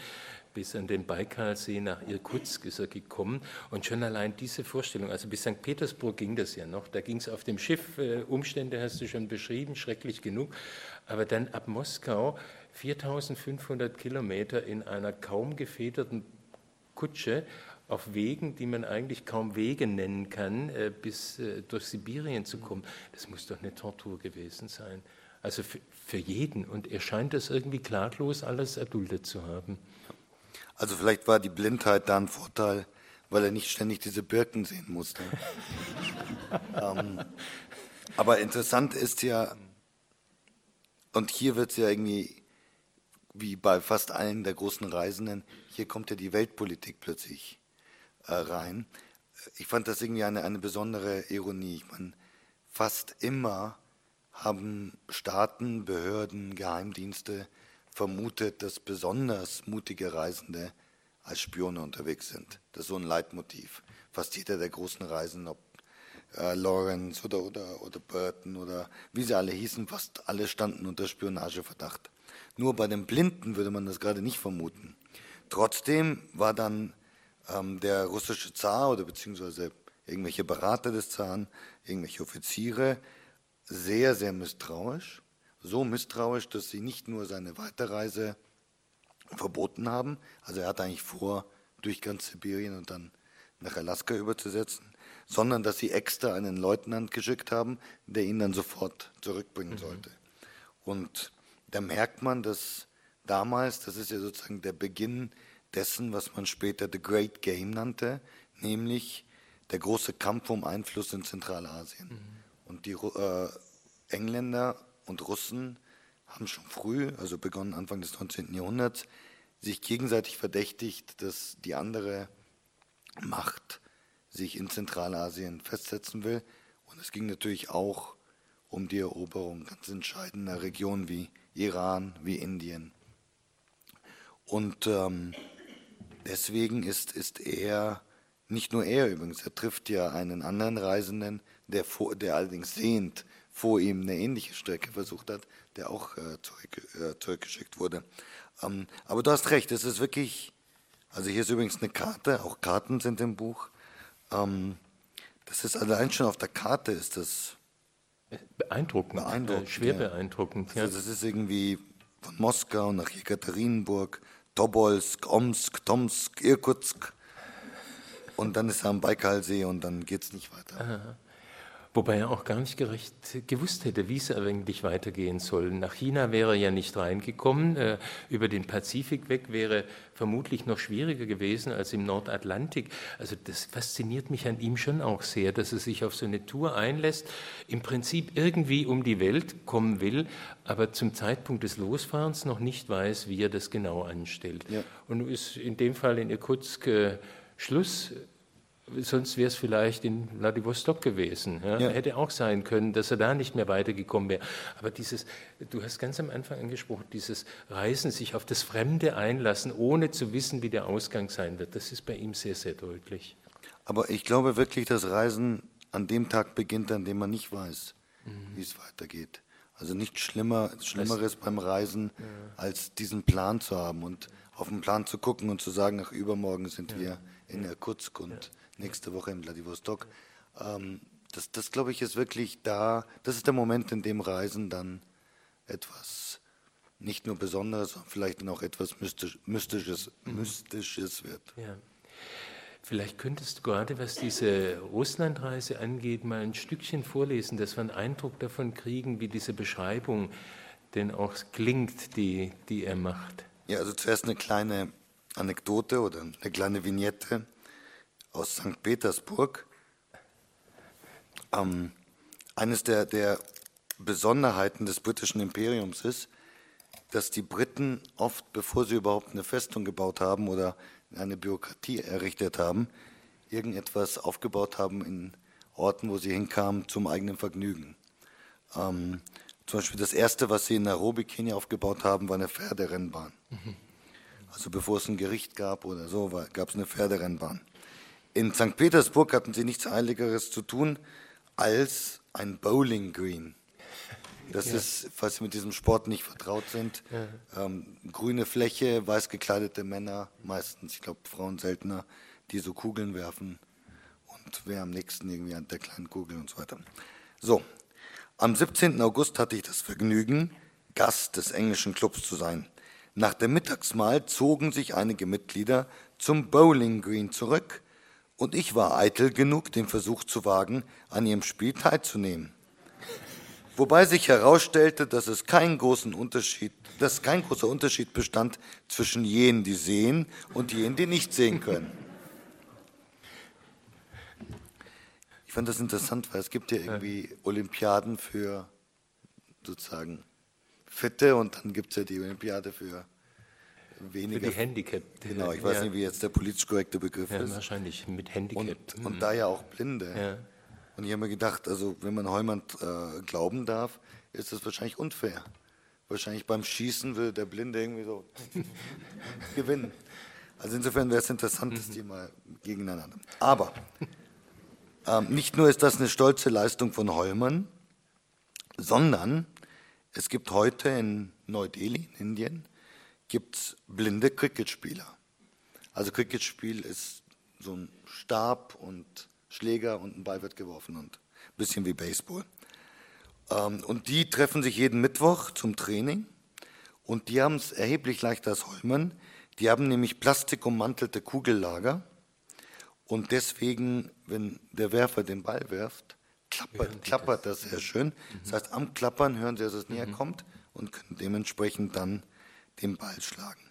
Bis an den Baikalsee nach Irkutsk ist er gekommen. Und schon allein diese Vorstellung, also bis St. Petersburg ging das ja noch. Da ging es auf dem Schiff, äh, Umstände hast du schon beschrieben, schrecklich genug. Aber dann ab Moskau 4500 Kilometer in einer kaum gefederten Kutsche auf Wegen, die man eigentlich kaum Wege nennen kann, äh, bis äh, durch Sibirien zu kommen, das muss doch eine Tortur gewesen sein. Also für, für jeden. Und er scheint das irgendwie klaglos alles erduldet zu haben. Also vielleicht war die Blindheit da ein Vorteil, weil er nicht ständig diese Birken sehen musste. ähm, aber interessant ist ja, und hier wird es ja irgendwie, wie bei fast allen der großen Reisenden, hier kommt ja die Weltpolitik plötzlich rein. Ich fand das irgendwie eine, eine besondere Ironie. Ich meine, fast immer haben Staaten, Behörden, Geheimdienste vermutet, dass besonders mutige Reisende als Spione unterwegs sind. Das ist so ein Leitmotiv. Fast jeder der großen Reisen, ob äh, Lawrence oder, oder, oder Burton oder wie sie alle hießen, fast alle standen unter Spionageverdacht. Nur bei den Blinden würde man das gerade nicht vermuten. Trotzdem war dann ähm, der russische Zar oder beziehungsweise irgendwelche Berater des Zaren, irgendwelche Offiziere, sehr, sehr misstrauisch. So misstrauisch, dass sie nicht nur seine Weiterreise verboten haben, also er hatte eigentlich vor, durch ganz Sibirien und dann nach Alaska überzusetzen, sondern dass sie extra einen Leutnant geschickt haben, der ihn dann sofort zurückbringen mhm. sollte. Und da merkt man, dass damals, das ist ja sozusagen der Beginn dessen, was man später The Great Game nannte, nämlich der große Kampf um Einfluss in Zentralasien. Mhm. Und die äh, Engländer und Russen haben schon früh, also begonnen Anfang des 19. Jahrhunderts, sich gegenseitig verdächtigt, dass die andere Macht sich in Zentralasien festsetzen will. Und es ging natürlich auch um die Eroberung ganz entscheidender Regionen wie Iran, wie Indien. Und ähm, deswegen ist, ist er, nicht nur er übrigens, er trifft ja einen anderen Reisenden, der, vor, der allerdings sehend vor ihm eine ähnliche Strecke versucht hat, der auch äh, zurück, äh, zurückgeschickt wurde. Ähm, aber du hast recht, es ist wirklich, also hier ist übrigens eine Karte, auch Karten sind im Buch. Ähm, das ist allein schon auf der Karte ist das beeindruckend, beeindruckend äh, schwer ja. beeindruckend. Ja. Also das ist irgendwie von Moskau nach Jekaterinburg, Tobolsk, Omsk, Tomsk, Irkutsk und dann ist er am Baikalsee und dann geht es nicht weiter. Aha. Wobei er auch gar nicht gerecht gewusst hätte, wie es eigentlich weitergehen soll. Nach China wäre er ja nicht reingekommen. Äh, über den Pazifik weg wäre vermutlich noch schwieriger gewesen als im Nordatlantik. Also das fasziniert mich an ihm schon auch sehr, dass er sich auf so eine Tour einlässt, im Prinzip irgendwie um die Welt kommen will, aber zum Zeitpunkt des Losfahrens noch nicht weiß, wie er das genau anstellt. Ja. Und ist in dem Fall in Irkutsk äh, Schluss sonst wäre es vielleicht in Vladivostok gewesen. Ja? Ja. Hätte auch sein können, dass er da nicht mehr weitergekommen wäre. Aber dieses, du hast ganz am Anfang angesprochen, dieses Reisen, sich auf das Fremde einlassen, ohne zu wissen, wie der Ausgang sein wird, das ist bei ihm sehr, sehr deutlich. Aber ich glaube wirklich, dass Reisen an dem Tag beginnt, an dem man nicht weiß, mhm. wie es weitergeht. Also nichts Schlimmer, Schlimmeres beim Reisen, ja. als diesen Plan zu haben und auf den Plan zu gucken und zu sagen, ach, übermorgen sind wir in Irkutsk und nächste Woche in Vladivostok. Ähm, das, das glaube ich, ist wirklich da, das ist der Moment, in dem Reisen dann etwas nicht nur Besonderes, sondern vielleicht dann auch etwas Mystisch, Mystisches, mhm. Mystisches wird. Ja. Vielleicht könntest du gerade, was diese Russlandreise angeht, mal ein Stückchen vorlesen, dass wir einen Eindruck davon kriegen, wie diese Beschreibung denn auch klingt, die, die er macht. Ja, also zuerst eine kleine Anekdote oder eine kleine Vignette aus St. Petersburg. Ähm, eines der, der Besonderheiten des britischen Imperiums ist, dass die Briten oft, bevor sie überhaupt eine Festung gebaut haben oder eine Bürokratie errichtet haben, irgendetwas aufgebaut haben in Orten, wo sie hinkamen, zum eigenen Vergnügen. Ähm, zum Beispiel das erste, was sie in Nairobi, Kenia aufgebaut haben, war eine Pferderennbahn. Mhm. Also bevor es ein Gericht gab oder so, gab es eine Pferderennbahn. In St. Petersburg hatten sie nichts Eiligeres zu tun als ein Bowling Green. Das ja. ist, falls Sie mit diesem Sport nicht vertraut sind, ja. ähm, grüne Fläche, weiß gekleidete Männer, meistens, ich glaube Frauen seltener, die so Kugeln werfen und wer am nächsten irgendwie an der kleinen Kugel und so weiter. So, am 17. August hatte ich das Vergnügen, Gast des englischen Clubs zu sein. Nach der Mittagsmahl zogen sich einige Mitglieder zum Bowling Green zurück und ich war eitel genug, den Versuch zu wagen, an ihrem Spiel teilzunehmen. Wobei sich herausstellte, dass es keinen großen Unterschied, dass kein großer Unterschied bestand zwischen jenen, die sehen und jenen, die nicht sehen können. Ich fand das interessant, weil es gibt ja irgendwie Olympiaden für sozusagen Fitte und dann gibt es ja die Olympiade für weniger. Für die Handicap. Genau, ich weiß ja. nicht, wie jetzt der politisch korrekte Begriff ja, ist. Wahrscheinlich mit Handicap. Und, mhm. und da ja auch Blinde. Ja. Und ich habe mir gedacht, also wenn man Heumann äh, glauben darf, ist das wahrscheinlich unfair. Wahrscheinlich beim Schießen will der Blinde irgendwie so gewinnen. Also insofern wäre es interessant, das die mal gegeneinander. Aber nicht nur ist das eine stolze Leistung von Heumann, sondern es gibt heute in Neu-Delhi, in Indien, gibt es blinde Cricketspieler. Also Cricketspiel ist so ein Stab und Schläger und ein Ball wird geworfen und ein bisschen wie Baseball. Ähm, und die treffen sich jeden Mittwoch zum Training und die haben es erheblich leichter als Holmen. Die haben nämlich plastikummantelte Kugellager und deswegen, wenn der Werfer den Ball wirft, klappert, klappert das sehr schön. Das heißt, am Klappern hören sie, dass es näher mhm. kommt und können dementsprechend dann den Ball schlagen.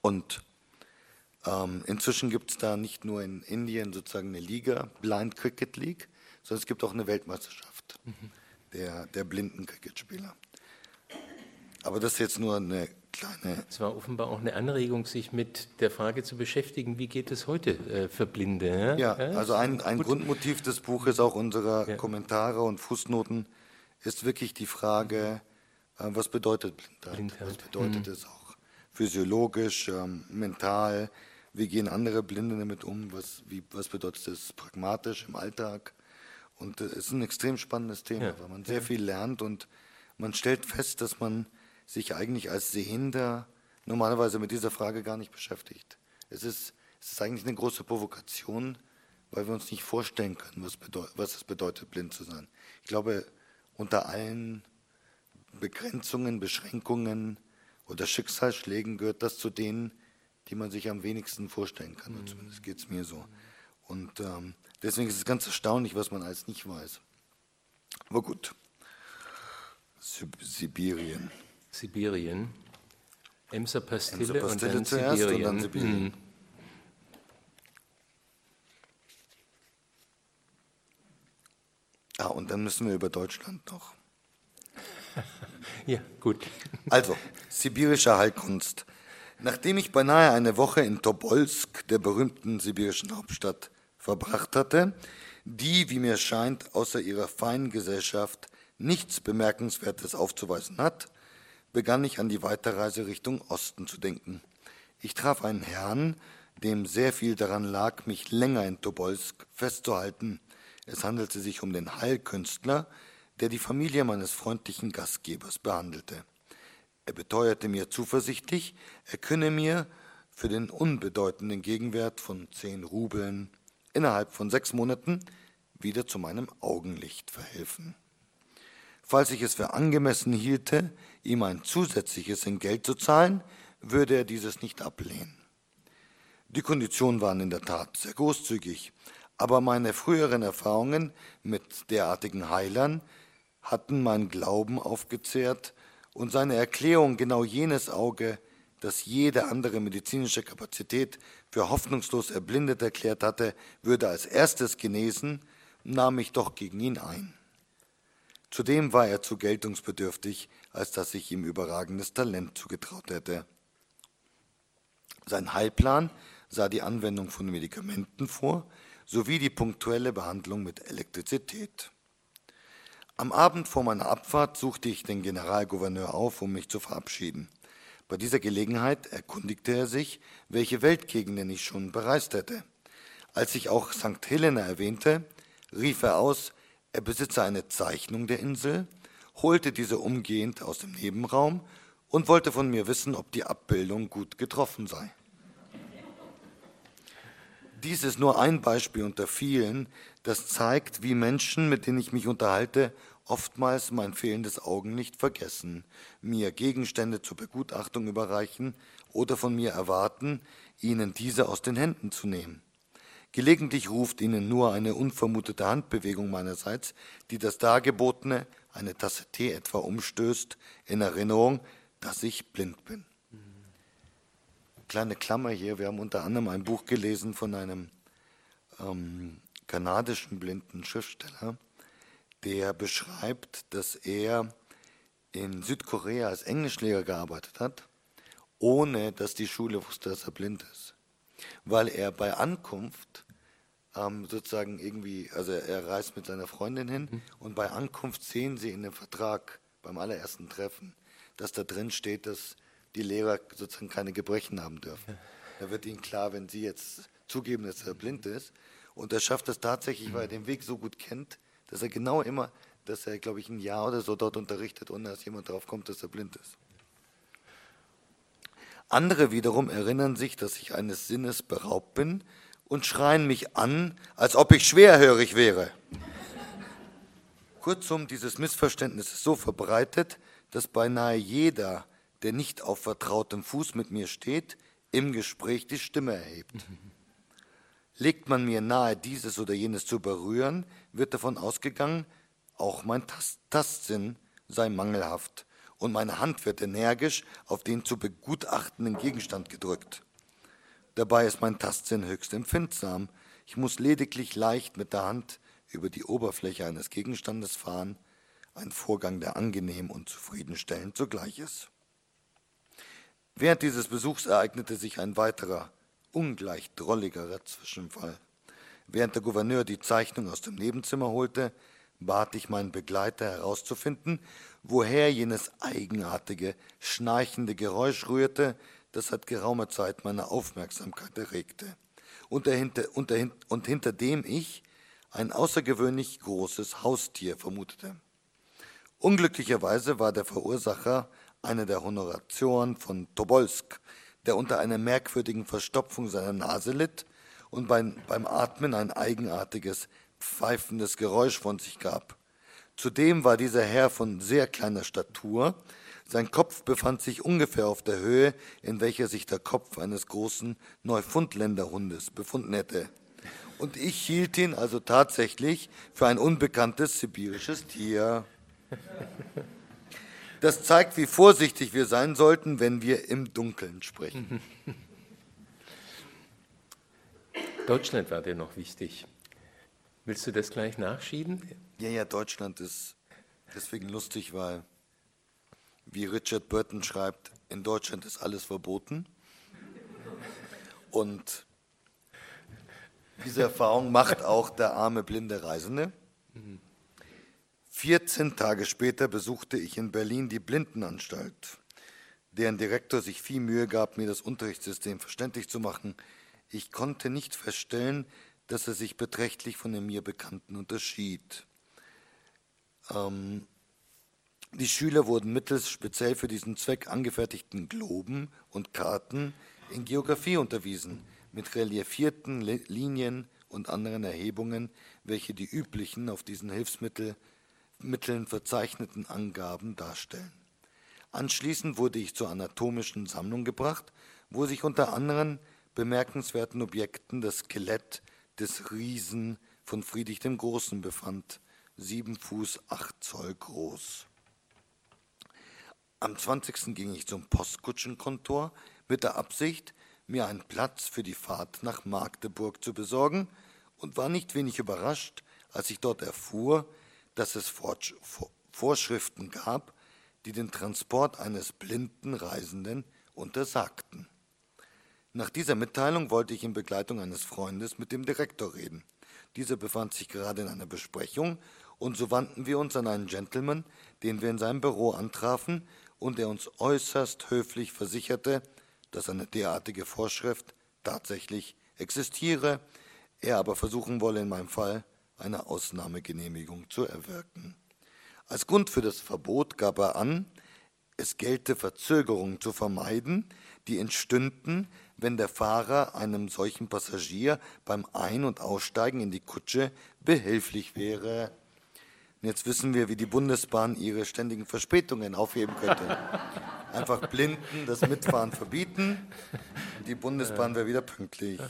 Und ähm, inzwischen gibt es da nicht nur in Indien sozusagen eine Liga, Blind Cricket League, sondern es gibt auch eine Weltmeisterschaft mhm. der, der blinden Cricketspieler. Aber das ist jetzt nur eine kleine. Es war offenbar auch eine Anregung, sich mit der Frage zu beschäftigen, wie geht es heute äh, für Blinde? Ja, ja also ein, ein Grundmotiv des Buches, auch unserer ja. Kommentare und Fußnoten, ist wirklich die Frage, äh, was bedeutet Blindheit? Blindheit. Was bedeutet Mhm. es auch physiologisch, ähm, mental? Wie gehen andere Blinde damit um? Was, wie, was bedeutet das pragmatisch im Alltag? Und äh, es ist ein extrem spannendes Thema, Ja. weil man sehr viel lernt und man stellt fest, dass man sich eigentlich als Sehender normalerweise mit dieser Frage gar nicht beschäftigt. Es ist, es ist eigentlich eine große Provokation, weil wir uns nicht vorstellen können, was, was es bedeutet, blind zu sein. Ich glaube, unter allen Begrenzungen, Beschränkungen oder Schicksalsschlägen gehört das zu denen, die man sich am wenigsten vorstellen kann. Und Zumindest geht es mir so. Und ähm, deswegen ist es ganz erstaunlich, was man alles nicht weiß. Aber gut. Sib Sibirien. Sibirien. Emser Pastille, Emser Pastille und dann zuerst und Sibirien. dann Sibirien. Mhm. Ah, und dann müssen wir über Deutschland noch. Ja, gut. Also, sibirische Heilkunst. Nachdem ich beinahe eine Woche in Tobolsk, der berühmten sibirischen Hauptstadt, verbracht hatte, die, wie mir scheint, außer ihrer feinen Gesellschaft nichts Bemerkenswertes aufzuweisen hat, begann ich an die Weiterreise Richtung Osten zu denken. Ich traf einen Herrn, dem sehr viel daran lag, mich länger in Tobolsk festzuhalten. Es handelte sich um den Heilkünstler, der die Familie meines freundlichen Gastgebers behandelte. Er beteuerte mir zuversichtlich, er könne mir für den unbedeutenden Gegenwert von zehn Rubeln innerhalb von sechs Monaten wieder zu meinem Augenlicht verhelfen. Falls ich es für angemessen hielte, ihm ein zusätzliches in Geld zu zahlen, würde er dieses nicht ablehnen. Die Konditionen waren in der Tat sehr großzügig, aber meine früheren Erfahrungen mit derartigen Heilern hatten meinen Glauben aufgezehrt und seine Erklärung, genau jenes Auge, das jede andere medizinische Kapazität für hoffnungslos erblindet erklärt hatte, würde als erstes genesen, nahm ich doch gegen ihn ein. Zudem war er zu geltungsbedürftig, als dass ich ihm überragendes Talent zugetraut hätte. Sein Heilplan sah die Anwendung von Medikamenten vor, sowie die punktuelle Behandlung mit Elektrizität. Am Abend vor meiner Abfahrt suchte ich den Generalgouverneur auf, um mich zu verabschieden. Bei dieser Gelegenheit erkundigte er sich, welche Weltgegenden ich schon bereist hätte. Als ich auch St. Helena erwähnte, rief er aus, er besitze eine Zeichnung der Insel, holte diese umgehend aus dem Nebenraum und wollte von mir wissen, ob die Abbildung gut getroffen sei. Dies ist nur ein Beispiel unter vielen, das zeigt, wie Menschen, mit denen ich mich unterhalte, oftmals mein fehlendes Augenlicht vergessen, mir Gegenstände zur Begutachtung überreichen oder von mir erwarten, ihnen diese aus den Händen zu nehmen. Gelegentlich ruft ihnen nur eine unvermutete Handbewegung meinerseits, die das Dargebotene, eine Tasse Tee etwa, umstößt, in Erinnerung, dass ich blind bin. Kleine Klammer hier, wir haben unter anderem ein Buch gelesen von einem ähm, kanadischen blinden Schriftsteller, der beschreibt, dass er in Südkorea als Englischlehrer gearbeitet hat, ohne dass die Schule wusste, dass er blind ist. Weil er bei Ankunft ähm, sozusagen irgendwie, also er reist mit seiner Freundin hin und bei Ankunft sehen sie in dem Vertrag beim allerersten Treffen, dass da drin steht, dass die Lehrer sozusagen keine Gebrechen haben dürfen. Da wird ihnen klar, wenn sie jetzt zugeben, dass er blind ist. Und er schafft das tatsächlich, weil er den Weg so gut kennt, dass er genau immer, dass er, glaube ich, ein Jahr oder so dort unterrichtet, ohne dass jemand drauf kommt, dass er blind ist. Andere wiederum erinnern sich, dass ich eines Sinnes beraubt bin und schreien mich an, als ob ich schwerhörig wäre. Kurzum, dieses Missverständnis ist so verbreitet, dass beinahe jeder, der nicht auf vertrautem Fuß mit mir steht, im Gespräch die Stimme erhebt. Legt man mir nahe, dieses oder jenes zu berühren, wird davon ausgegangen, auch mein Tast Tastsinn sei mangelhaft und meine Hand wird energisch auf den zu begutachtenden Gegenstand gedrückt. Dabei ist mein Tastsinn höchst empfindsam. Ich muss lediglich leicht mit der Hand über die Oberfläche eines Gegenstandes fahren, ein Vorgang, der angenehm und zufriedenstellend zugleich ist. Während dieses Besuchs ereignete sich ein weiterer, ungleich drolligerer Zwischenfall. Während der Gouverneur die Zeichnung aus dem Nebenzimmer holte, bat ich meinen Begleiter herauszufinden, woher jenes eigenartige, schnarchende Geräusch rührte, das seit geraumer Zeit meine Aufmerksamkeit erregte und, dahinter, und, dahinter, und hinter dem ich ein außergewöhnlich großes Haustier vermutete. Unglücklicherweise war der Verursacher einer der Honoratioren von Tobolsk, der unter einer merkwürdigen Verstopfung seiner Nase litt und beim, beim Atmen ein eigenartiges, pfeifendes Geräusch von sich gab. Zudem war dieser Herr von sehr kleiner Statur, sein Kopf befand sich ungefähr auf der Höhe, in welcher sich der Kopf eines großen Neufundländerhundes befunden hätte. Und ich hielt ihn also tatsächlich für ein unbekanntes sibirisches Tier. Das zeigt, wie vorsichtig wir sein sollten, wenn wir im Dunkeln sprechen. Deutschland war dir noch wichtig. Willst du das gleich nachschieben? Ja, ja, Deutschland ist deswegen lustig, weil, wie Richard Burton schreibt, in Deutschland ist alles verboten. Und diese Erfahrung macht auch der arme blinde Reisende. 14 Tage später besuchte ich in Berlin die Blindenanstalt, deren Direktor sich viel Mühe gab, mir das Unterrichtssystem verständlich zu machen. Ich konnte nicht feststellen, dass er sich beträchtlich von den mir Bekannten unterschied. Ähm, die Schüler wurden mittels speziell für diesen Zweck angefertigten Globen und Karten in Geographie unterwiesen, mit reliefierten Linien und anderen Erhebungen, welche die üblichen auf diesen Hilfsmitteln verzeichneten Angaben darstellen. Anschließend wurde ich zur anatomischen Sammlung gebracht, wo sich unter anderen bemerkenswerten Objekten das Skelett des Riesen von Friedrich dem Großen befand, sieben Fuß acht Zoll groß. Am 20. ging ich zum Postkutschenkontor mit der Absicht, mir einen Platz für die Fahrt nach Magdeburg zu besorgen und war nicht wenig überrascht, als ich dort erfuhr, dass es Vorschriften gab, die den Transport eines blinden Reisenden untersagten. Nach dieser Mitteilung wollte ich in Begleitung eines Freundes mit dem Direktor reden. Dieser befand sich gerade in einer Besprechung, und so wandten wir uns an einen Gentleman, den wir in seinem Büro antrafen und der uns äußerst höflich versicherte, dass eine derartige Vorschrift tatsächlich existiere, er aber versuchen wolle, in meinem Fall eine Ausnahmegenehmigung zu erwirken. Als Grund für das Verbot gab er an, es gelte Verzögerungen zu vermeiden, die entstünden, wenn der Fahrer einem solchen Passagier beim Ein- und Aussteigen in die Kutsche behilflich wäre. Und jetzt wissen wir, wie die Bundesbahn ihre ständigen Verspätungen aufheben könnte. Einfach blinden das Mitfahren verbieten, die Bundesbahn wäre wieder pünktlich.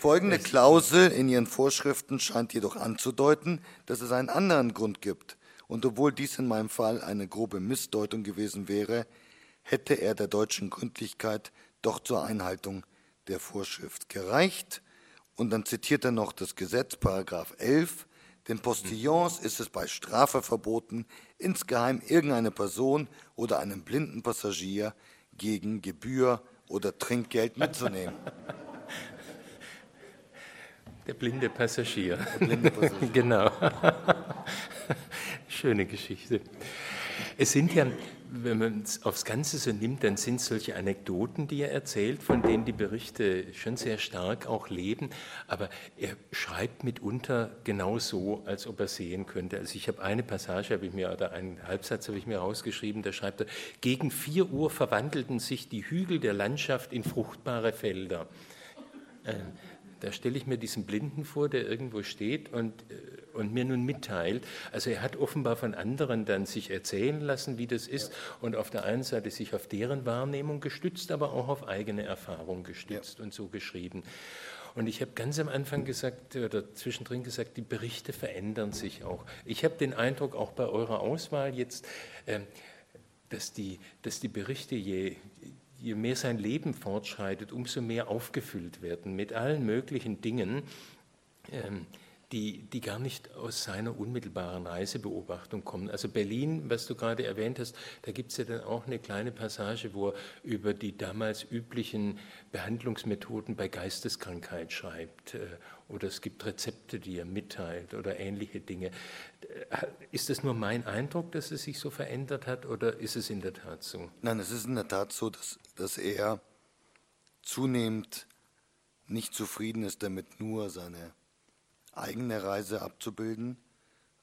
Folgende Klausel in ihren Vorschriften scheint jedoch anzudeuten, dass es einen anderen Grund gibt. Und obwohl dies in meinem Fall eine grobe Missdeutung gewesen wäre, hätte er der deutschen Gründlichkeit doch zur Einhaltung der Vorschrift gereicht. Und dann zitiert er noch das Gesetz, Paragraph 11. Den Postillons ist es bei Strafe verboten, insgeheim irgendeine Person oder einen blinden Passagier gegen Gebühr oder Trinkgeld mitzunehmen. Der blinde Passagier. Der blinde Passagier. genau. Schöne Geschichte. Es sind ja wenn man es aufs Ganze so nimmt, dann sind solche Anekdoten, die er erzählt, von denen die Berichte schon sehr stark auch leben. Aber er schreibt mitunter genau so, als ob er sehen könnte. Also ich habe eine Passage, habe ich mir, oder einen Halbsatz habe ich mir rausgeschrieben, da schreibt er, gegen vier Uhr verwandelten sich die Hügel der Landschaft in fruchtbare Felder. Äh, da stelle ich mir diesen Blinden vor, der irgendwo steht und, äh, und mir nun mitteilt. Also er hat offenbar von anderen dann sich erzählen lassen, wie das ist und auf der einen Seite sich auf deren Wahrnehmung gestützt, aber auch auf eigene Erfahrung gestützt ja. und so geschrieben. Und ich habe ganz am Anfang gesagt oder zwischendrin gesagt, die Berichte verändern sich auch. Ich habe den Eindruck, auch bei eurer Auswahl jetzt, ähm, dass die, dass die Berichte, je, je mehr sein Leben fortschreitet, umso mehr aufgefüllt werden mit allen möglichen Dingen, ähm, die, die gar nicht aus seiner unmittelbaren Reisebeobachtung kommen. Also Berlin, was du gerade erwähnt hast, da gibt es ja dann auch eine kleine Passage, wo er über die damals üblichen Behandlungsmethoden bei Geisteskrankheit schreibt. Äh, oder es gibt Rezepte, die er mitteilt oder ähnliche Dinge. Äh, ist das nur mein Eindruck, dass es sich so verändert hat oder ist es in der Tat so? Nein, es ist in der Tat so, dass, dass er zunehmend nicht zufrieden ist damit, nur seine eigene Reise abzubilden,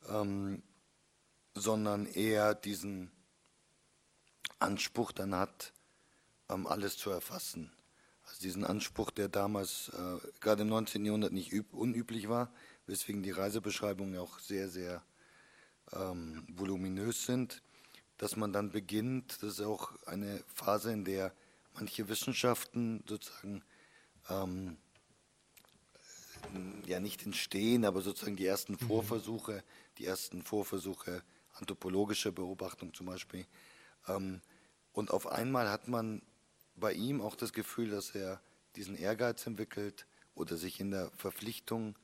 ähm, sondern eher diesen Anspruch dann hat, ähm, alles zu erfassen. Also diesen Anspruch, der damals äh, gerade im 19. Jahrhundert nicht unüblich war, weswegen die Reisebeschreibungen auch sehr, sehr ähm, voluminös sind, dass man dann beginnt, das ist auch eine Phase, in der manche Wissenschaften sozusagen ähm, ja nicht entstehen, aber sozusagen die ersten mhm. Vorversuche, die ersten Vorversuche anthropologischer Beobachtung zum Beispiel. Ähm, und auf einmal hat man bei ihm auch das Gefühl, dass er diesen Ehrgeiz entwickelt oder sich in der Verpflichtung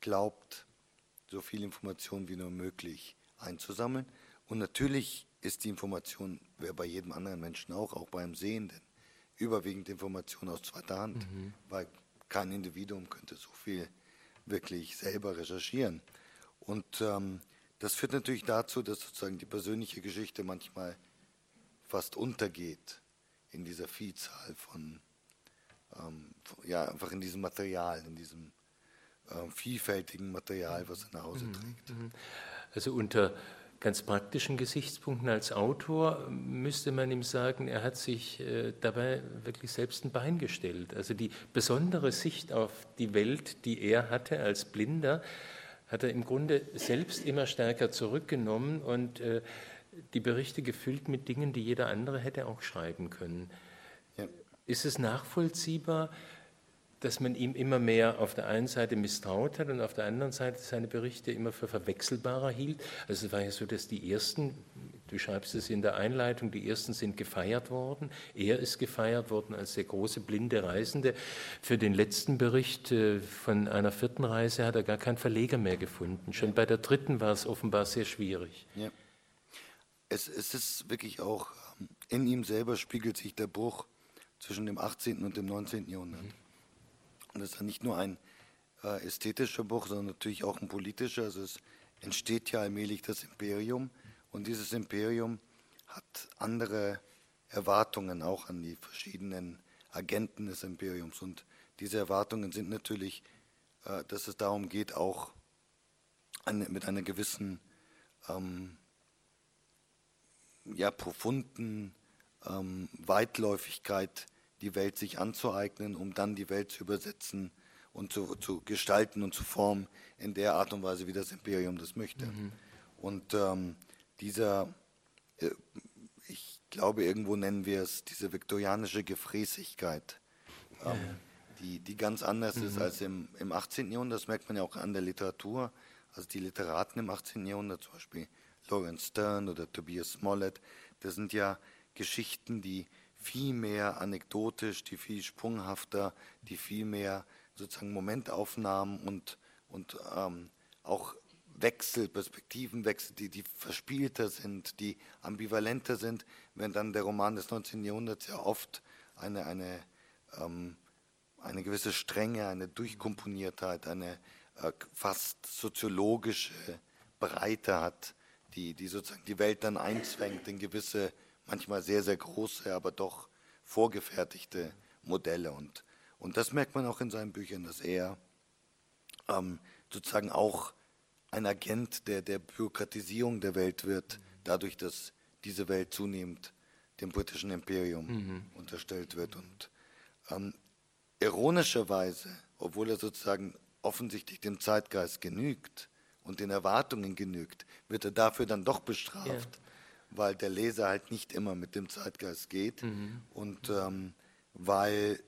glaubt, so viel Information wie nur möglich einzusammeln. Und natürlich ist die Information, wie bei jedem anderen Menschen auch, auch beim Sehenden, überwiegend Information aus zweiter Hand, mhm. weil kein Individuum könnte so viel wirklich selber recherchieren. Und ähm, das führt natürlich dazu, dass sozusagen die persönliche Geschichte manchmal fast untergeht in dieser Vielzahl von, ähm, ja, einfach in diesem Material, in diesem äh, vielfältigen Material, was er nach Hause mhm, trägt. Mhm. Also unter ganz praktischen Gesichtspunkten als Autor müsste man ihm sagen, er hat sich äh, dabei wirklich selbst ein Bein gestellt. Also die besondere Sicht auf die Welt, die er hatte als Blinder, hat er im Grunde selbst immer stärker zurückgenommen und äh, die Berichte gefüllt mit Dingen, die jeder andere hätte auch schreiben können. Ja. Ist es nachvollziehbar, dass man ihm immer mehr auf der einen Seite misstraut hat und auf der anderen Seite seine Berichte immer für verwechselbarer hielt. Also es war ja so, dass die ersten, du schreibst es in der Einleitung, die ersten sind gefeiert worden. Er ist gefeiert worden als der große blinde Reisende. Für den letzten Bericht äh, von einer vierten Reise hat er gar keinen Verleger mehr gefunden. Schon bei der dritten war es offenbar sehr schwierig. Ja. Es, es ist wirklich auch, ähm, in ihm selber spiegelt sich der Bruch zwischen dem 18. und dem 19. Jahrhundert. Mhm. Und das ist dann nicht nur ein äh, ästhetischer Bruch, sondern natürlich auch ein politischer. Also es entsteht ja allmählich das Imperium und dieses Imperium hat andere Erwartungen auch an die verschiedenen Agenten des Imperiums. Und diese Erwartungen sind natürlich, äh, dass es darum geht, auch mit einer gewissen ähm, ja, profunden ähm, Weitläufigkeit die Welt sich anzueignen, um dann die Welt zu übersetzen und zu, zu gestalten und zu formen in der Art und Weise, wie das Imperium das möchte. Mhm. Und ähm, dieser, äh, ich glaube, irgendwo nennen wir es diese viktorianische Gefräßigkeit, ähm, ja. die, die ganz anders mhm. ist als im, im 18. Jahrhundert. Das merkt man ja auch an der Literatur. Also die Literaten im 18. Jahrhundert, zum Beispiel Lawrence Stern oder Tobias Smollett, das sind ja Geschichten, die viel mehr anekdotisch, die viel sprunghafter, die viel mehr sozusagen Momentaufnahmen und, und ähm, auch Wechsel, Perspektivenwechsel, die, die verspielter sind, die ambivalenter sind, wenn dann der Roman des 19. Jahrhunderts ja oft eine, eine, ähm, eine gewisse Strenge, eine Durchkomponiertheit, eine äh, fast soziologische Breite hat, die, die sozusagen die Welt dann einzwängt in gewisse manchmal sehr, sehr große, aber doch vorgefertigte Modelle. Und, und das merkt man auch in seinen Büchern, dass er ähm, sozusagen auch ein Agent der, der Bürokratisierung der Welt wird, dadurch, dass diese Welt zunehmend dem britischen Imperium mhm. unterstellt wird. Und ähm, ironischerweise, obwohl er sozusagen offensichtlich dem Zeitgeist genügt und den Erwartungen genügt, wird er dafür dann doch bestraft. Ja weil der Leser halt nicht immer mit dem Zeitgeist geht mhm. und ähm, weil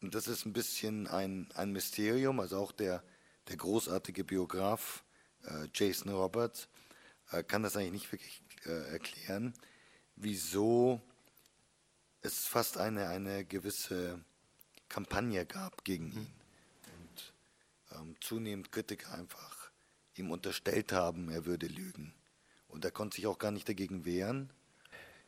das ist ein bisschen ein, ein Mysterium, also auch der, der großartige Biograf äh, Jason Roberts äh, kann das eigentlich nicht wirklich äh, erklären, wieso es fast eine, eine gewisse Kampagne gab gegen ihn. Und ähm, zunehmend Kritiker einfach ihm unterstellt haben, er würde lügen. Und er konnte sich auch gar nicht dagegen wehren.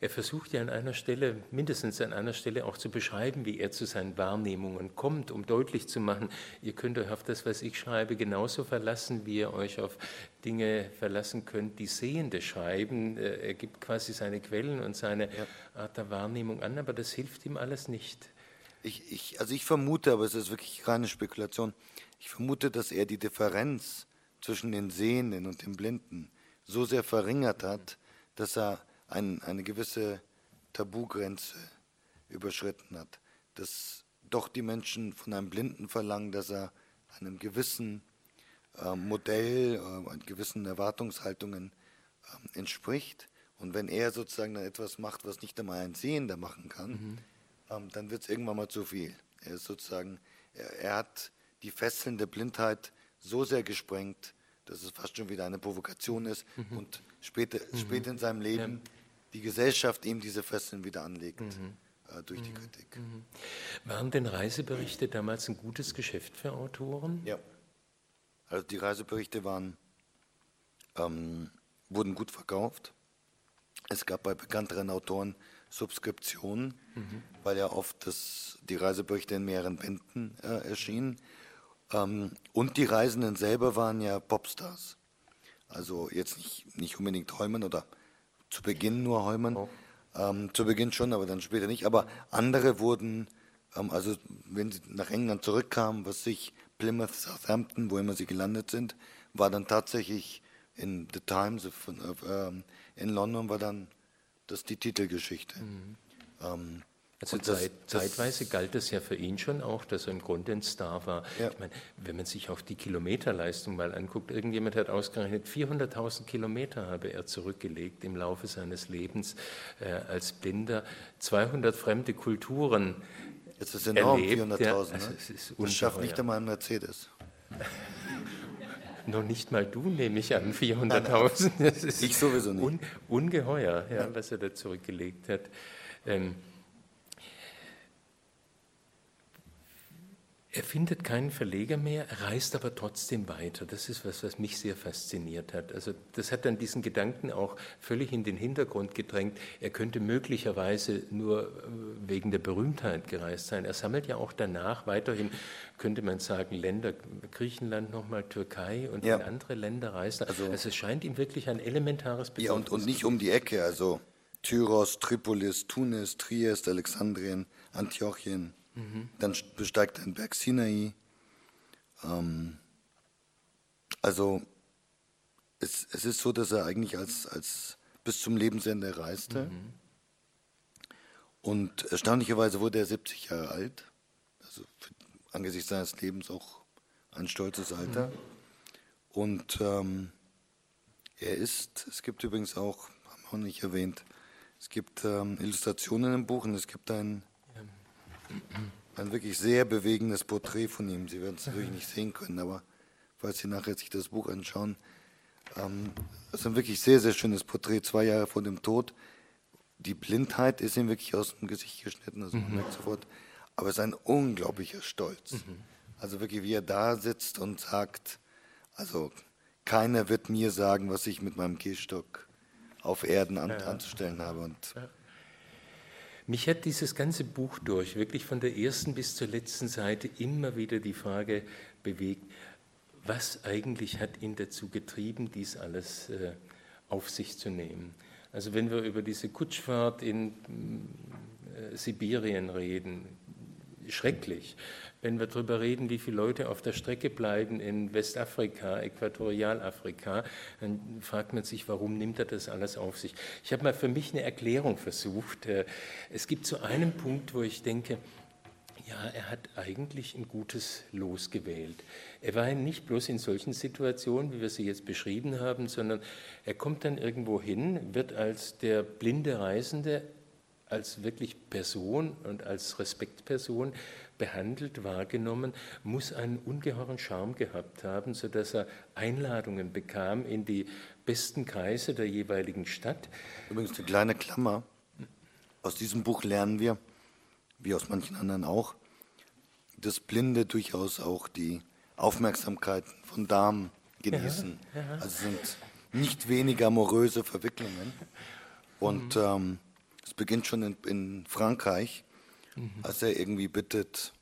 Er versucht ja an einer Stelle, mindestens an einer Stelle auch zu beschreiben, wie er zu seinen Wahrnehmungen kommt, um deutlich zu machen, ihr könnt euch auf das, was ich schreibe, genauso verlassen, wie ihr euch auf Dinge verlassen könnt, die Sehende schreiben. Äh, er gibt quasi seine Quellen und seine ja. Art der Wahrnehmung an, aber das hilft ihm alles nicht. Ich, ich, also ich vermute, aber es ist wirklich reine Spekulation, ich vermute, dass er die Differenz zwischen den Sehenden und den Blinden so sehr verringert hat, dass er ein, eine gewisse Tabugrenze überschritten hat. Dass doch die Menschen von einem Blinden verlangen, dass er einem gewissen äh, Modell, äh, gewissen Erwartungshaltungen äh, entspricht. Und wenn er sozusagen dann etwas macht, was nicht einmal ein Sehender machen kann, mhm. ähm, dann wird es irgendwann mal zu viel. Er ist sozusagen, er, er, hat die Fesseln der Blindheit so sehr gesprengt, dass es fast schon wieder eine Provokation ist mhm. und später, mhm. später in seinem Leben ja die Gesellschaft ihm diese Fesseln wieder anlegt mhm. äh, durch die mhm. Kritik. Mhm. Waren denn Reiseberichte damals ein gutes Geschäft für Autoren? Ja. Also die Reiseberichte waren, ähm, wurden gut verkauft. Es gab bei bekannteren Autoren Subskriptionen, mhm. weil ja oft das, die Reiseberichte in mehreren Bänden äh, erschienen. Ähm, und die Reisenden selber waren ja Popstars. Also jetzt nicht, nicht unbedingt Heumann oder zu Beginn nur Heumann. Oh. Ähm, zu Beginn schon, aber dann später nicht. Aber andere wurden, ähm, also wenn sie nach England zurückkamen, was sich Plymouth, Southampton, wo immer sie gelandet sind, war dann tatsächlich in The Times in London war dann das die Titelgeschichte. Mhm. Ähm, also das, Zeit, zeitweise galt es ja für ihn schon auch, dass er im Grunde ein Star war. Ja. Ich meine, wenn man sich auch die Kilometerleistung mal anguckt, irgendjemand hat ausgerechnet, 400.000 Kilometer habe er zurückgelegt im Laufe seines Lebens äh, als Blinder, 200 fremde Kulturen. Jetzt ist enorm, 400.000. Ja, also ne? das schafft nicht einmal ein Mercedes. Noch nicht mal du, nehme ich an, 400.000. Ich sowieso nicht. Un, ungeheuer, ja, ja, was er da zurückgelegt hat. Ähm, Er findet keinen Verleger mehr, reist aber trotzdem weiter. Das ist was, was mich sehr fasziniert hat. Also das hat dann diesen Gedanken auch völlig in den Hintergrund gedrängt. Er könnte möglicherweise nur äh, wegen der Berühmtheit gereist sein. Er sammelt ja auch danach weiterhin, könnte man sagen, Länder, Griechenland nochmal, Türkei und ja. in andere Länder reisen. Also, also, es scheint ihm wirklich ein elementares Bedürfnis Ja, und, und nicht um die Ecke. Also Tyros, Tripolis, Tunis, Triest, Alexandrien, Antiochien. Dann besteigt er den Berg Sinai. Ähm, also es, es ist so, dass er eigentlich als, als bis zum Lebensende reiste. Mhm. Und erstaunlicherweise wurde er 70 Jahre alt. Also für, angesichts seines Lebens auch ein stolzes Alter. Mhm. Und ähm, er ist, es gibt übrigens auch, haben wir auch nicht erwähnt, es gibt ähm, Illustrationen im Buch und es gibt ein ein wirklich sehr bewegendes Porträt von ihm. Sie werden es natürlich nicht sehen können, aber falls Sie nachher sich das Buch anschauen, ähm, ist ein wirklich sehr, sehr schönes Porträt, zwei Jahre vor dem Tod. Die Blindheit ist ihm wirklich aus dem Gesicht geschnitten, also man mhm. merkt sofort. Aber es ist ein unglaublicher Stolz. Mhm. Also wirklich, wie er da sitzt und sagt, also keiner wird mir sagen, was ich mit meinem Gehstock auf Erden an, ja. anzustellen habe. Und ja. Mich hat dieses ganze Buch durch, wirklich von der ersten bis zur letzten Seite, immer wieder die Frage bewegt, was eigentlich hat ihn dazu getrieben, dies alles äh, auf sich zu nehmen. Also wenn wir über diese Kutschfahrt in äh, Sibirien reden, schrecklich wenn wir darüber reden, wie viele Leute auf der Strecke bleiben in Westafrika, Äquatorialafrika, dann fragt man sich, warum nimmt er das alles auf sich? Ich habe mal für mich eine Erklärung versucht. Äh, es gibt so einen Punkt, wo ich denke, ja, er hat eigentlich ein gutes Los gewählt. Er war nicht bloß in solchen Situationen, wie wir sie jetzt beschrieben haben, sondern er kommt dann irgendwo hin, wird als der blinde Reisende, als wirklich Person und als Respektperson behandelt, wahrgenommen, muss einen ungeheuren Charme gehabt haben, sodass er Einladungen bekam in die besten Kreise der jeweiligen Stadt. Übrigens eine kleine Klammer. Aus diesem Buch lernen wir, wie aus manchen anderen auch, dass Blinde durchaus auch die Aufmerksamkeiten von Damen genießen. Ja, ja. Also sind nicht weniger amoröse Verwicklungen. Und mhm. ähm, beginnt schon in, in Frankreich, mhm. als er irgendwie bittet,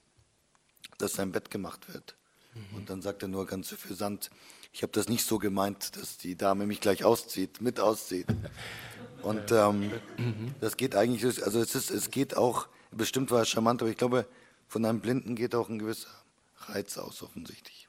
dass sein Bett gemacht wird. Mhm. Und dann sagt er nur ganz suffisant, ich habe das nicht so gemeint, dass die Dame mich gleich auszieht, mit auszieht. Und ähm, mhm. das geht eigentlich, also es, ist, es geht auch, bestimmt war es charmant, aber ich glaube, von einem Blinden geht auch ein gewisser Reiz aus, offensichtlich.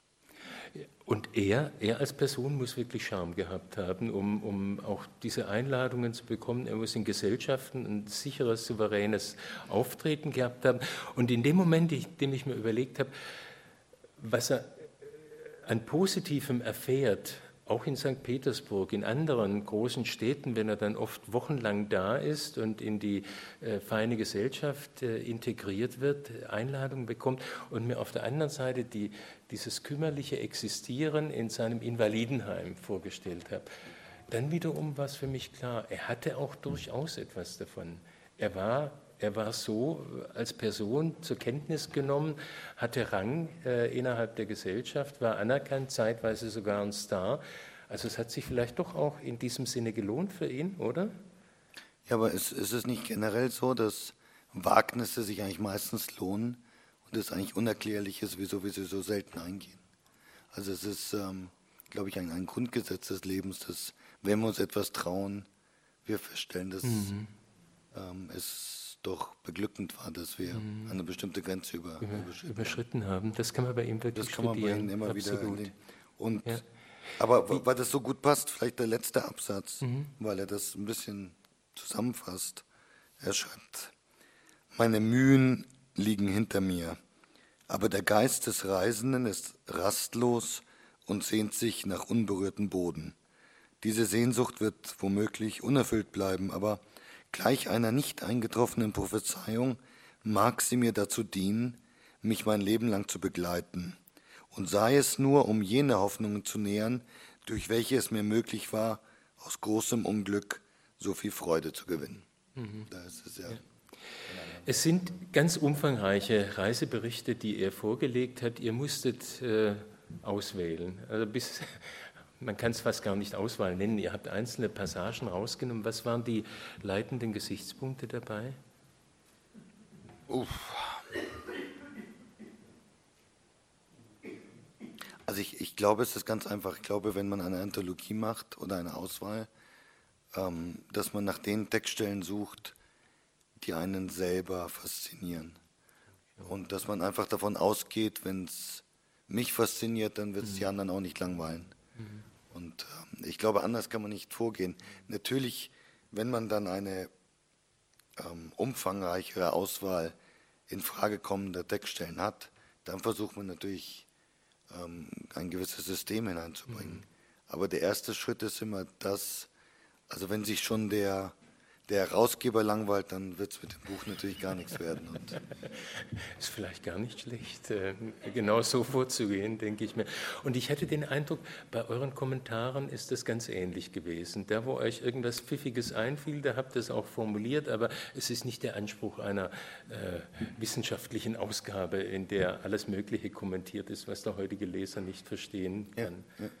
Und er, er als Person muss wirklich Charme gehabt haben, um, um auch diese Einladungen zu bekommen. Er muss in Gesellschaften ein sicheres, souveränes Auftreten gehabt haben. Und in dem Moment, in dem ich mir überlegt habe, was er an Positivem erfährt, auch in St. Petersburg, in anderen großen Städten, wenn er dann oft wochenlang da ist und in die äh, feine Gesellschaft äh, integriert wird, Einladungen bekommt und mir auf der anderen Seite die, dieses kümmerliche Existieren in seinem Invalidenheim vorgestellt habe, dann wiederum war es für mich klar, er hatte auch durchaus etwas davon. Er war er war so als Person zur Kenntnis genommen, hatte Rang äh, innerhalb der Gesellschaft, war anerkannt, zeitweise sogar ein Star. Also es hat sich vielleicht doch auch in diesem Sinne gelohnt für ihn, oder? Ja, aber ist, ist es nicht generell so, dass Wagnisse sich eigentlich meistens lohnen und es eigentlich unerklärlich ist, wieso wir sie so selten eingehen? Also es ist, ähm, glaube ich, ein, ein, Grundgesetz des Lebens, dass wenn wir uns etwas trauen, wir feststellen, dass mhm. ähm, es doch beglückend war, dass wir mhm. eine bestimmte Grenze über, überschritten, überschritten haben. Das kann man bei ihm wirklich Das kann man bei ihm immer Absolut. wieder. Und, ja. Aber weil das so gut passt, vielleicht der letzte Absatz, mhm. weil er das ein bisschen zusammenfasst. Er schreibt, meine Mühen liegen hinter mir, aber der Geist des Reisenden ist rastlos und sehnt sich nach unberührtem Boden. Diese Sehnsucht wird womöglich unerfüllt bleiben, aber Gleich einer nicht eingetroffenen Prophezeiung mag sie mir dazu dienen, mich mein Leben lang zu begleiten, und sei es nur, um jene Hoffnungen zu nähern, durch welche es mir möglich war, aus großem Unglück so viel Freude zu gewinnen. Mhm. Da ist es ja. ja. Es sind ganz umfangreiche Reiseberichte, die er vorgelegt hat. Ihr musstet äh, auswählen. Also bis man kann es fast gar nicht Auswahl nennen. Ihr habt einzelne Passagen rausgenommen. Was waren die leitenden Gesichtspunkte dabei? Uff. Also ich, ich glaube, es ist ganz einfach. Ich glaube, wenn man eine Anthologie macht oder eine Auswahl, ähm, dass man nach den Textstellen sucht, die einen selber faszinieren. Und dass man einfach davon ausgeht, wenn es mich fasziniert, dann wird es mhm. die anderen auch nicht langweilen. Mhm. Und äh, ich glaube, anders kann man nicht vorgehen. Natürlich, wenn man dann eine ähm, umfangreichere Auswahl in Frage kommender Textstellen hat, dann versucht man natürlich ähm, ein gewisses System hineinzubringen. Mhm. Aber der erste Schritt ist immer das, also wenn sich schon der der Herausgeber langweilt, dann wird es mit dem Buch natürlich gar nichts werden. Und ist vielleicht gar nicht schlecht, äh, genau so vorzugehen, denke ich mir. Und ich hatte den Eindruck, bei euren Kommentaren ist das ganz ähnlich gewesen. Da, wo euch irgendwas Pfiffiges einfiel, da habt ihr es auch formuliert, aber es ist nicht der Anspruch einer äh, wissenschaftlichen Ausgabe, in der alles Mögliche kommentiert ist, was der heutige Leser nicht verstehen kann. Ja, ja.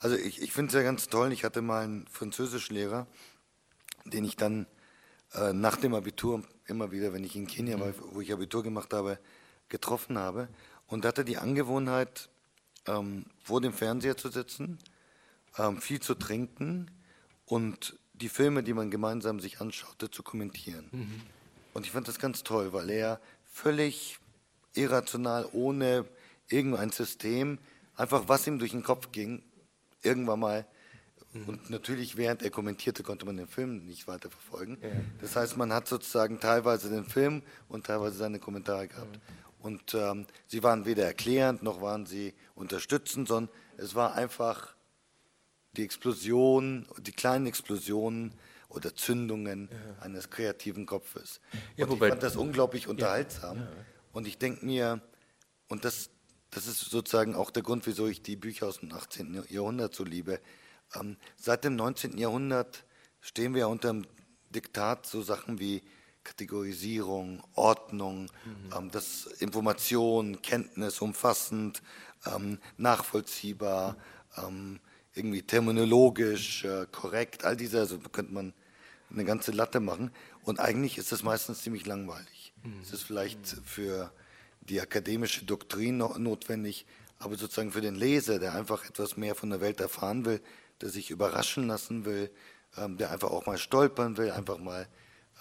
Also ich, ich finde es ja ganz toll. Ich hatte mal einen Französischlehrer, den ich dann äh, nach dem Abitur immer wieder, wenn ich in Kenia war, wo ich Abitur gemacht habe, getroffen habe. Und hatte die Angewohnheit, ähm, vor dem Fernseher zu sitzen, ähm, viel zu trinken und die Filme, die man gemeinsam sich anschaute, zu kommentieren. Mhm. Und ich fand das ganz toll, weil er völlig irrational, ohne irgendein System, einfach was ihm durch den Kopf ging, irgendwann mal Mhm. Und natürlich, während er kommentierte, konnte man den Film nicht weiter verfolgen. Ja. Das heißt, man hat sozusagen teilweise den Film und teilweise seine Kommentare gehabt. Ja. Und ähm, sie waren weder erklärend noch waren sie unterstützend, sondern es war einfach die Explosion, die kleinen Explosionen oder Zündungen ja. eines kreativen Kopfes. Ja, und ich fand das unglaublich unterhaltsam. Ja. Und ich denke mir, und das, das ist sozusagen auch der Grund, wieso ich die Bücher aus dem 18. Jahrhundert so liebe, seit dem 19. Jahrhundert stehen wir unter dem Diktat so Sachen wie Kategorisierung, Ordnung, mhm. ähm, das Information, Kenntnis umfassend, ähm, nachvollziehbar, ähm, irgendwie terminologisch äh, korrekt, all diese, also könnte man eine ganze Latte machen. Und eigentlich ist das meistens ziemlich langweilig. Mhm. Es ist vielleicht für die akademische Doktrin notwendig, aber sozusagen für den Leser, der einfach etwas mehr von der Welt erfahren will, der sich überraschen lassen will, ähm, der einfach auch mal stolpern will, einfach mal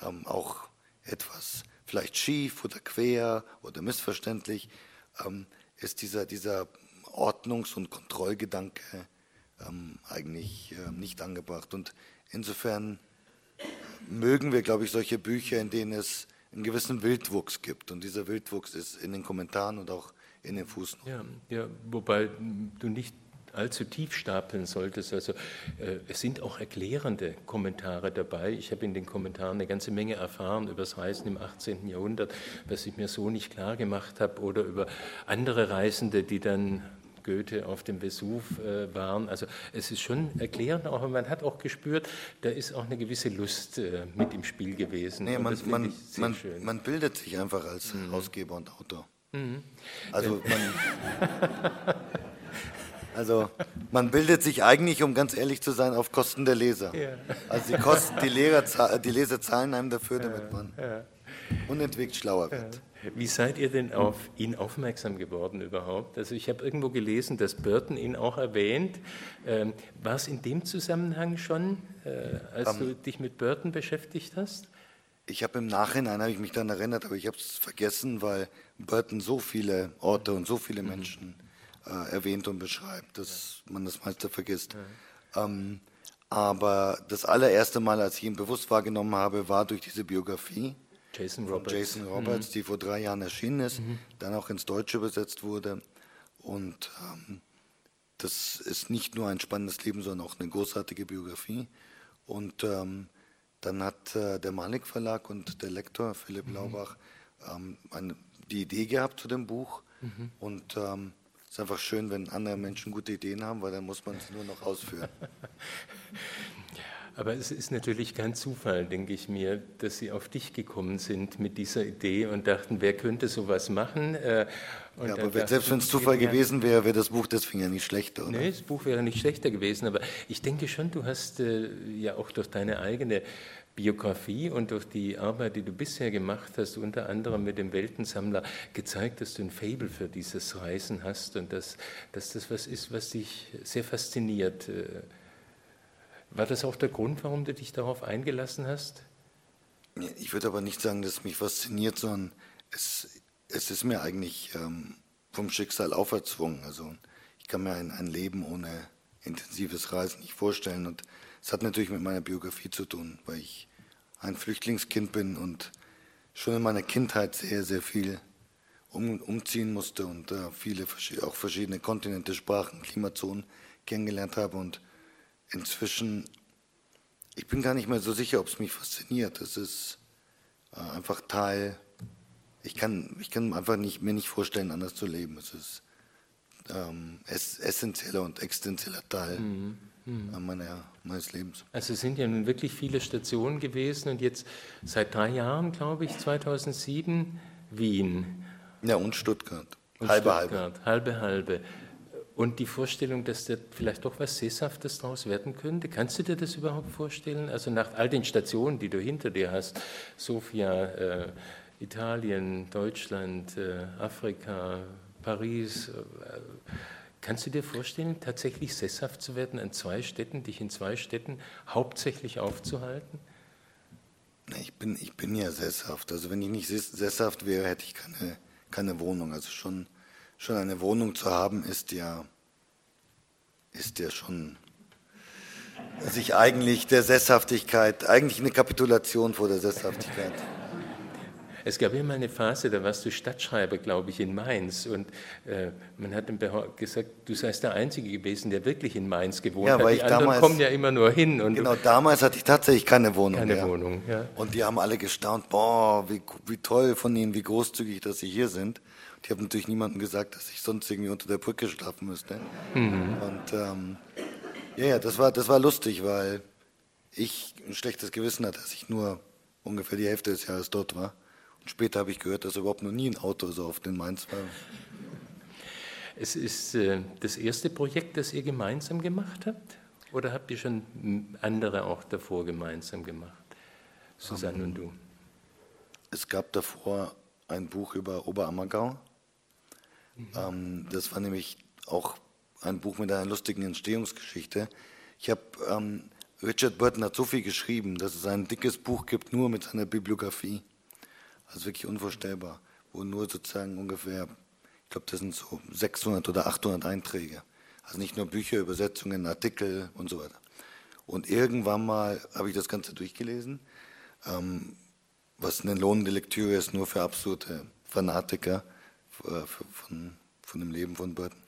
ähm, auch etwas vielleicht schief oder quer oder missverständlich, ähm, ist dieser, dieser Ordnungs- und Kontrollgedanke eigentlich nicht angebracht. Und insofern mögen wir, glaube ich, solche Bücher, in denen es einen gewissen Wildwuchs gibt. Und dieser Wildwuchs ist in den Kommentaren und auch in den Fußnoten. Ja, ja wobei du nicht allzu tief stapeln solltest. Also äh, es sind auch erklärende Kommentare dabei. Ich habe in den Kommentaren eine ganze Menge erfahren über das Reisen im 18. Jahrhundert, was ich mir so nicht klar gemacht habe, oder über andere Reisende, die dann Goethe auf dem Vesuv äh, waren. Also es ist schon erklärend, aber man hat auch gespürt, da ist auch eine gewisse Lust äh, mit im Spiel gewesen. Nee, man, man, man, man, bildet sich einfach als mhm. Herausgeber und Autor. Mhm. Also man... Also man bildet sich eigentlich, um ganz ehrlich zu sein, auf Kosten der Leser. Ja. Also die, Kosten, die, Lehrer, die Leser zahlen einem dafür, damit man ja. unentwegt schlauer wird. Wie seid ihr denn auf ihn aufmerksam geworden überhaupt? Also ich habe irgendwo gelesen, dass Burton ihn auch erwähnt. Ähm, war es in dem Zusammenhang schon, äh, als um, du dich mit Burton beschäftigt hast? Ich habe im Nachhinein, habe ich mich daran erinnert, aber ich habe es vergessen, weil Burton so viele Orte und so viele mhm. Äh, erwähnt und beschreibt, dass ja. man das meiste vergisst. Ja. Ähm, aber das allererste Mal, als ich ihn bewusst wahrgenommen habe, war durch diese Biografie. Jason Roberts. Jason Roberts, mhm. die vor drei Jahren erschienen ist, mhm. dann auch ins Deutsche übersetzt wurde. Und ähm, das ist nicht nur ein spannendes Leben, sondern auch eine großartige Biografie. Und ähm, dann hat äh, der Malik Verlag und der Lektor Philipp mhm. Laubach ähm, eine, die Idee gehabt zu dem Buch. Mhm. Und ähm, es ist einfach schön, wenn andere Menschen gute Ideen haben, weil dann muss man es nur noch ausführen. Aber es ist natürlich kein Zufall, denke ich mir, dass Sie auf dich gekommen sind mit dieser Idee und dachten, wer könnte sowas machen? Äh, und ja, aber selbst wenn es Zufall gewesen wäre, wäre das Buch deswegen ja nicht schlechter, oder? Nee, das Buch wäre nicht schlechter gewesen, aber ich denke schon, du hast äh, ja auch durch deine eigene Biografie und durch die Arbeit, die du bisher gemacht hast, unter anderem mit dem Weltensammler, gezeigt, dass du ein Fable für dieses Reisen hast und dass, dass das was ist, was dich sehr fasziniert. Äh, war das auch der Grund, warum du dich darauf eingelassen hast? Ich würde aber nicht sagen, dass es mich fasziniert, sondern es, es ist mir eigentlich ähm, vom Schicksal auferzwungen. Also ich kann mir ein, ein Leben ohne intensives Reisen nicht vorstellen. Und es hat natürlich mit meiner Biografie zu tun, weil ich ein Flüchtlingskind bin und schon in meiner Kindheit sehr, sehr viel um, umziehen musste und äh, viele auch verschiedene Kontinente, Sprachen, Klimazonen kennengelernt habe und inzwischen, ich bin gar nicht mehr so sicher, ob es mich fasziniert. Es ist äh, einfach Teil, ich kann, ich kann einfach nicht, mir nicht vorstellen, anders zu leben. Es ist ähm, es, essentieller und existenzieller Teil mhm. Mhm. Meiner, meines Lebens. Also es sind ja nun wirklich viele Stationen gewesen und jetzt seit drei Jahren, glaube ich, 2007 Wien. Ja, und Stuttgart. Und halbe, Stuttgart. halbe. Halbe, halbe. Und die Vorstellung, dass da vielleicht doch was Sesshaftes daraus werden könnte, kannst du dir das überhaupt vorstellen? Also nach all den Stationen, die du hinter dir hast, Sofia, äh, Italien, Deutschland, äh, Afrika, Paris, äh, kannst du dir vorstellen, tatsächlich sesshaft zu werden an zwei Städten, dich in zwei Städten hauptsächlich aufzuhalten? Ich bin, ich bin ja sesshaft. Also wenn ich nicht sesshaft wäre, hätte ich keine, keine Wohnung. Also schon schon eine Wohnung zu haben, ist ja, ist ja schon sich eigentlich der Sesshaftigkeit, eigentlich eine Kapitulation vor der Sesshaftigkeit. Es gab immer eine Phase, da warst du Stadtschreiber, glaube ich, in Mainz. Und äh, man hat gesagt, du seist der Einzige gewesen, der wirklich in Mainz gewohnt ja, hat. Die anderen damals, kommen ja immer nur hin. genau, damals hatte ich tatsächlich keine Wohnung keine mehr. Wohnung, ja. Und die haben alle gestaunt, boah, wie, wie toll von ihnen, wie großzügig, dass sie hier sind. Ich habe natürlich niemandem gesagt, dass ich sonst irgendwie unter der Brücke schlafen müsste. Mhm. Und ähm, ja, ja, das war, das war lustig, weil ich ein schlechtes Gewissen hatte, dass ich nur ungefähr die Hälfte des Jahres dort war. Und später habe ich gehört, dass überhaupt noch nie ein Auto so oft in Mainz war. Es ist äh, das erste Projekt, das ihr gemeinsam gemacht habt? Oder habt ihr schon andere auch davor gemeinsam gemacht? Susanne um, und du? Es gab davor ein Buch über Oberammergau. Mhm. Ähm, das war nämlich auch ein Buch mit einer lustigen Entstehungsgeschichte. Ich habe, ähm, Richard Burton hat so viel geschrieben, dass es ein dickes Buch gibt, nur mit seiner Bibliografie. Also wirklich unvorstellbar, wo nur sozusagen ungefähr, ich glaube, das sind so 600 oder 800 Einträge. Also nicht nur Bücher, Übersetzungen, Artikel und so weiter. Und irgendwann mal habe ich das Ganze durchgelesen, ähm, was eine lohnende Lektüre ist, nur für absolute Fanatiker äh, von, von dem Leben von Burton.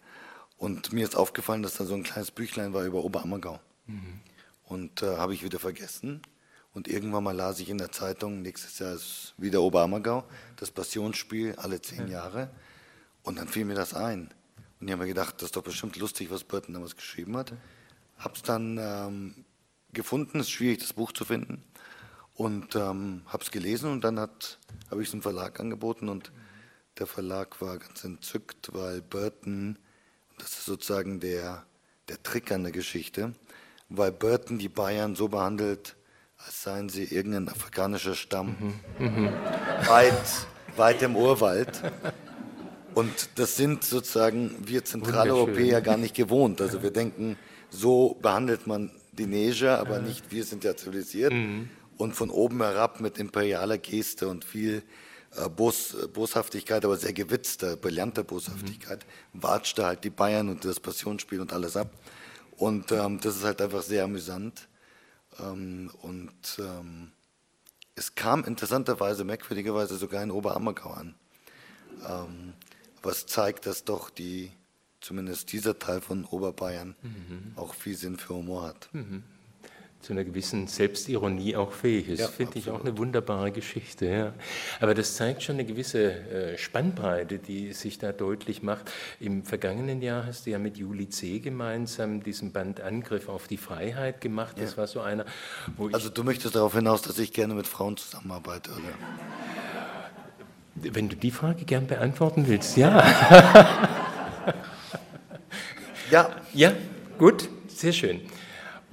Und mir ist aufgefallen, dass da so ein kleines Büchlein war über Oberammergau. Mhm. Und äh, habe ich wieder vergessen. Und irgendwann mal las ich in der Zeitung, nächstes Jahr ist wieder Oberammergau, das Passionsspiel, alle zehn Jahre. Und dann fiel mir das ein. Und ich habe mir gedacht, das ist doch bestimmt lustig, was Burton damals geschrieben hat. Habe es dann ähm, gefunden, es ist schwierig, das Buch zu finden. Und ähm, habe es gelesen und dann habe ich es im Verlag angeboten und der Verlag war ganz entzückt, weil Burton, das ist sozusagen der, der Trick an der Geschichte, weil Burton die Bayern so behandelt, als seien sie irgendein afrikanischer Stamm, mhm. Mhm. Weit, weit im Urwald. Und das sind sozusagen wir Zentraleuropäer gar nicht gewohnt. Also wir denken, so behandelt man die Neger, aber nicht wir sind ja zivilisiert. Mhm. Und von oben herab mit imperialer Geste und viel äh, Bos, Boshaftigkeit, aber sehr gewitzter, brillanter Boshaftigkeit, mhm. watschte halt die Bayern und das Passionsspiel und alles ab. Und ähm, das ist halt einfach sehr amüsant. Ähm, und ähm, es kam interessanterweise, merkwürdigerweise sogar in Oberammergau an. Ähm, was zeigt, dass doch die, zumindest dieser Teil von Oberbayern, mhm. auch viel Sinn für Humor hat. Mhm. Zu einer gewissen Selbstironie auch fähig ist. Ja, Finde ich auch eine wunderbare Geschichte. Ja. Aber das zeigt schon eine gewisse äh, Spannbreite, die sich da deutlich macht. Im vergangenen Jahr hast du ja mit Juli C. gemeinsam diesen Band Angriff auf die Freiheit gemacht. Das ja. war so einer, wo ich. Also, du möchtest darauf hinaus, dass ich gerne mit Frauen zusammenarbeite, oder? Wenn du die Frage gern beantworten willst, ja. ja. Ja, gut, sehr schön.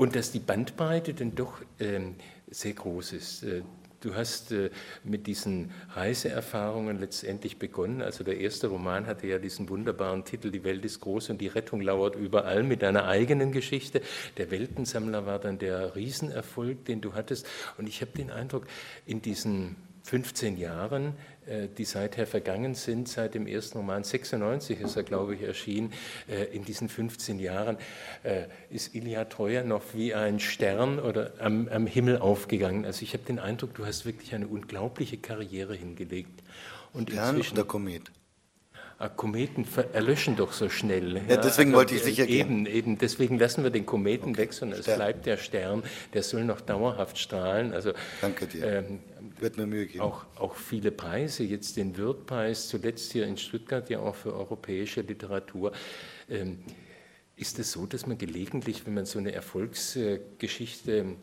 Und dass die Bandbreite dann doch ähm, sehr groß ist. Äh, du hast äh, mit diesen Reiseerfahrungen letztendlich begonnen. Also der erste Roman hatte ja diesen wunderbaren Titel Die Welt ist groß und die Rettung lauert überall mit deiner eigenen Geschichte. Der Weltensammler war dann der Riesenerfolg, den du hattest. Und ich habe den Eindruck, in diesen 15 Jahren die seither vergangen sind, seit dem ersten Roman 96 ist er, glaube ich, erschienen, äh, in diesen 15 Jahren äh, ist Ilya Treuer noch wie ein Stern oder am, am Himmel aufgegangen. Also ich habe den Eindruck, du hast wirklich eine unglaubliche Karriere hingelegt. Und Stern inzwischen, oder Komet? Ah, Kometen erlöschen doch so schnell. Ja, deswegen also, wollte ich sicher eben, gehen. Eben, deswegen lassen wir den Kometen okay. weg, sondern es bleibt der Stern, der soll noch dauerhaft strahlen. Also, Danke dir. Ähm, Wird mir Mühe geben. Auch, auch viele Preise, jetzt den Wirtpreis, zuletzt hier in Stuttgart ja auch für europäische Literatur. Ähm, ist es so, dass man gelegentlich, wenn man so eine Erfolgsgeschichte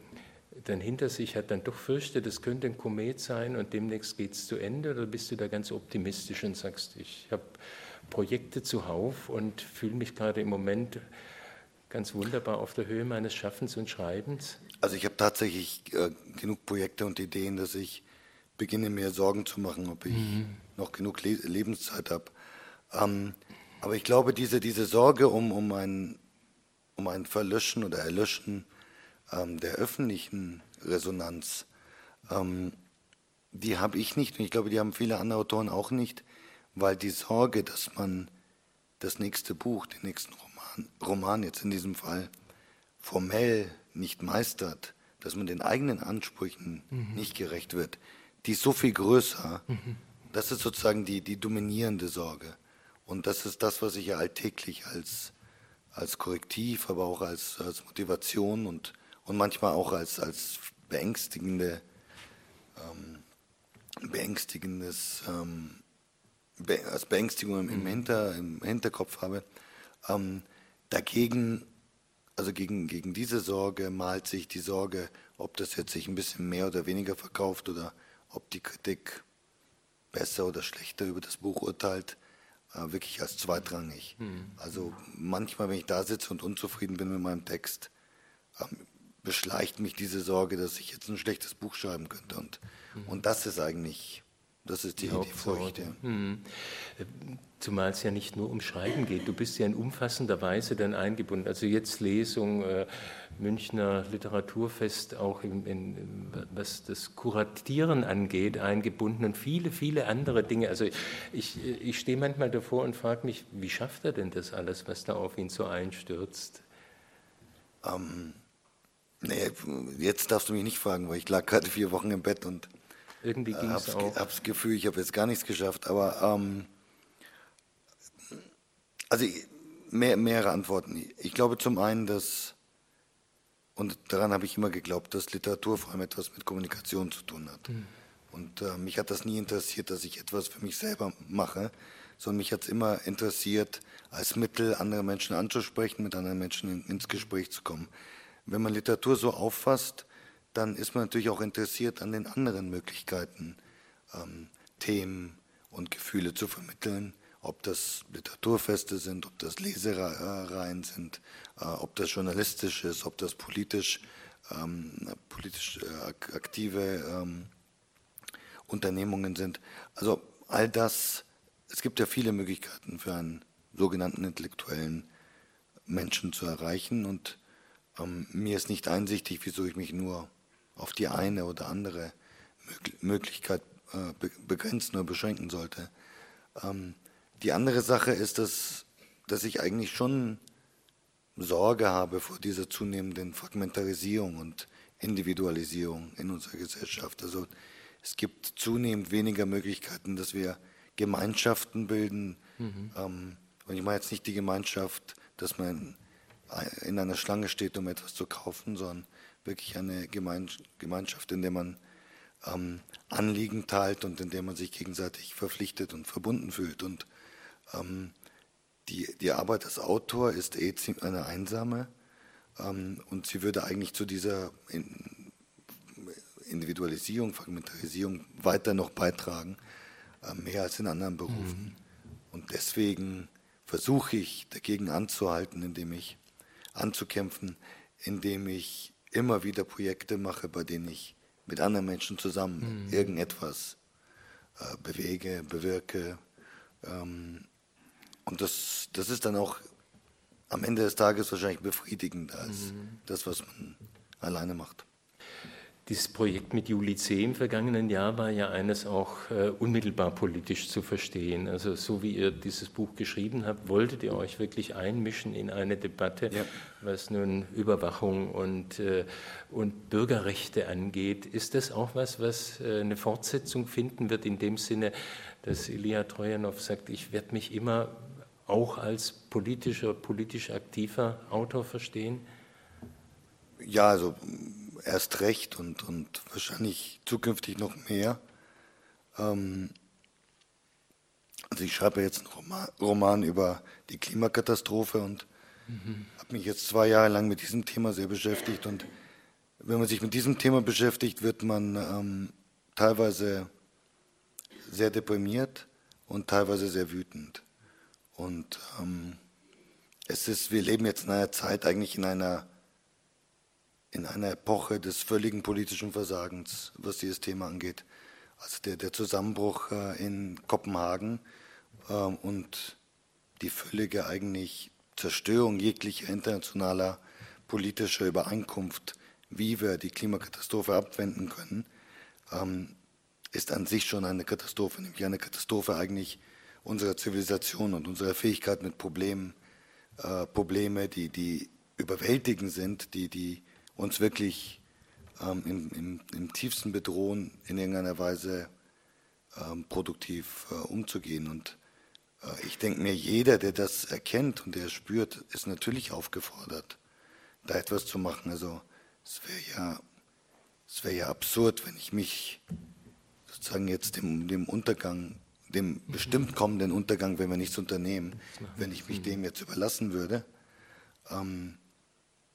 dann hinter sich hat, dann doch fürchtet, es könnte ein Komet sein und demnächst geht es zu Ende? Oder bist du da ganz optimistisch und sagst, ich habe Projekte zuhauf und fühle mich gerade im Moment ganz wunderbar auf der Höhe meines Schaffens und Schreibens? Also ich habe tatsächlich äh, genug Projekte und Ideen, dass ich beginne mir Sorgen zu machen, ob ich mhm. noch genug Le Lebenszeit habe. Ähm, aber ich glaube, diese, diese Sorge um, um, ein, um ein Verlöschen oder Erlöschen ähm, der öffentlichen Resonanz, ähm, die habe ich nicht und ich glaube, die haben viele andere Autoren auch nicht, weil die Sorge, dass man das nächste Buch, den nächsten Roman, Roman jetzt in diesem Fall, formell nicht meistert, dass man den eigenen Ansprüchen mhm. nicht gerecht wird, die ist so viel größer. Mhm. Das ist sozusagen die, die dominierende Sorge. Und das ist das, was ich ja alltäglich als, als Korrektiv, aber auch als, als Motivation und und manchmal auch als, als beängstigende, ähm, beängstigendes, ähm, be als Beängstigung im, im, mhm. Hinter, im Hinterkopf habe. Ähm, dagegen, also gegen, gegen diese Sorge malt sich die Sorge ob das jetzt sich ein bisschen mehr oder weniger verkauft oder ob die Kritik besser oder schlechter über das Buch urteilt, äh, wirklich als zweitrangig. Mhm. Also manchmal, wenn ich da sitze und unzufrieden bin mit meinem Text, ähm, beschleicht mich diese Sorge, dass ich jetzt ein schlechtes Buch schreiben könnte. Und, mhm. und das ist eigentlich das ist die, die, die Furcht. Ja. Hm. Zumal es ja nicht nur um Schreiben geht. Du bist ja in umfassender Weise dann eingebunden. Also jetzt Lesung, äh, Münchner Literaturfest auch in, in, was das Kuratieren angeht, eingebunden und viele, viele andere Dinge. Also ich, ich stehe manchmal davor und frage mich, wie schafft er denn das alles, was da auf ihn so einstürzt? Ähm, nee, jetzt darfst du mich nicht fragen, weil ich lag gerade vier Wochen im Bett und irgendwie ging es auch. Das Gefühl, ich habe jetzt gar nichts geschafft, aber ähm, also mehr, mehrere Antworten. Ich glaube zum einen, dass, und daran habe ich immer geglaubt, dass Literatur vor allem etwas mit Kommunikation zu tun hat. Mhm. Und äh, mich hat das nie interessiert, dass ich etwas für mich selber mache, sondern mich hat es immer interessiert, als Mittel andere Menschen anzusprechen, mit anderen Menschen in, ins Gespräch zu kommen. Wenn man Literatur so auffasst, dann ist man natürlich auch interessiert an den anderen Möglichkeiten, ähm, Themen und Gefühle zu vermitteln, ob das Literaturfeste sind, ob das Lesereien sind, äh, ob das journalistisch ist, ob das politisch, ähm, politisch äh, aktive ähm, Unternehmungen sind. Also all das, es gibt ja viele Möglichkeiten für einen sogenannten intellektuellen Menschen zu erreichen und ähm, mir ist nicht einsichtig, wieso ich mich nur auf die eine oder andere Möglichkeit äh, begrenzen oder beschränken sollte. Ähm, die andere Sache ist, dass, dass ich eigentlich schon Sorge habe vor dieser zunehmenden Fragmentarisierung und Individualisierung in unserer Gesellschaft. Also es gibt zunehmend weniger Möglichkeiten, dass wir Gemeinschaften bilden. Mhm. Ähm, und ich meine jetzt nicht die Gemeinschaft, dass man in einer Schlange steht, um etwas zu kaufen, sondern wirklich eine Gemeinschaft, in der man ähm, Anliegen teilt und in der man sich gegenseitig verpflichtet und verbunden fühlt. Und ähm, die, die Arbeit als Autor ist eh eine einsame ähm, und sie würde eigentlich zu dieser Individualisierung, Fragmentarisierung weiter noch beitragen, äh, mehr als in anderen Berufen. Mhm. Und deswegen versuche ich dagegen anzuhalten, indem ich anzukämpfen, indem ich immer wieder Projekte mache, bei denen ich mit anderen Menschen zusammen mhm. irgendetwas äh, bewege, bewirke. Ähm, und das, das ist dann auch am Ende des Tages wahrscheinlich befriedigender als mhm. das, was man alleine macht. Dieses Projekt mit Juli C. im vergangenen Jahr war ja eines auch äh, unmittelbar politisch zu verstehen. Also so wie ihr dieses Buch geschrieben habt, wolltet ihr euch wirklich einmischen in eine Debatte, ja. was nun Überwachung und, äh, und Bürgerrechte angeht. Ist das auch was, was äh, eine Fortsetzung finden wird in dem Sinne, dass Ilya Trojanow sagt, ich werde mich immer auch als politischer, politisch aktiver Autor verstehen? Ja, also erst recht und, und wahrscheinlich zukünftig noch mehr. Ähm, also ich schreibe jetzt einen Roman, Roman über die Klimakatastrophe und mhm. habe mich jetzt zwei Jahre lang mit diesem Thema sehr beschäftigt. Und wenn man sich mit diesem Thema beschäftigt, wird man ähm, teilweise sehr deprimiert und teilweise sehr wütend. Und ähm, es ist, wir leben jetzt in einer Zeit eigentlich in einer in einer Epoche des völligen politischen Versagens, was dieses Thema angeht. Also der, der Zusammenbruch äh, in Kopenhagen äh, und die völlige eigentlich Zerstörung jeglicher internationaler politischer Übereinkunft, wie wir die Klimakatastrophe abwenden können, ähm, ist an sich schon eine Katastrophe, nämlich eine Katastrophe eigentlich unserer Zivilisation und unserer Fähigkeit mit Problemen, äh, Probleme, die, die überwältigend sind, die, die uns wirklich ähm, im, im, im, tiefsten bedrohen, in irgendeiner Weise ähm, produktiv äh, umzugehen. Und äh, ich denke mir, jeder, der das erkennt und der spürt, ist natürlich aufgefordert, da etwas zu machen. Also es wäre ja, es wäre ja absurd, wenn ich mich sozusagen jetzt dem, dem Untergang, dem bestimmt kommenden Untergang, wenn wir nichts unternehmen, wenn ich mich dem jetzt überlassen würde. Ähm,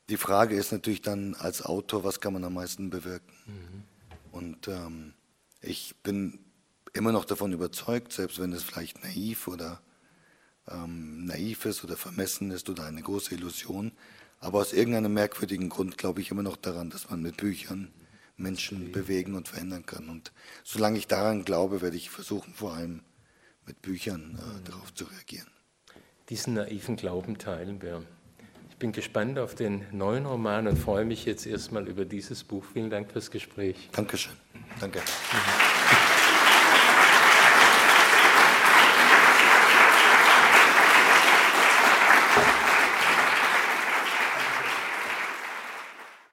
die Frage ist natürlich dann als Autor, was kann man am meisten bewirken? Mhm. Und ähm, ich bin immer noch davon überzeugt, selbst wenn es vielleicht naiv oder ähm, naiv ist oder vermessen ist oder eine große Illusion, aber aus irgendeinem merkwürdigen Grund glaube ich immer noch daran, dass man mit Büchern Menschen bewegen und verändern kann. Und solange ich daran glaube, werde ich versuchen, vor allem mit Büchern äh, darauf zu reagieren. Diesen naiven Glauben teilen wir. Ich bin gespannt auf den neuen Roman und freue mich jetzt erstmal über dieses Buch. Vielen Dank fürs Gespräch. Dankeschön. Danke. Mhm.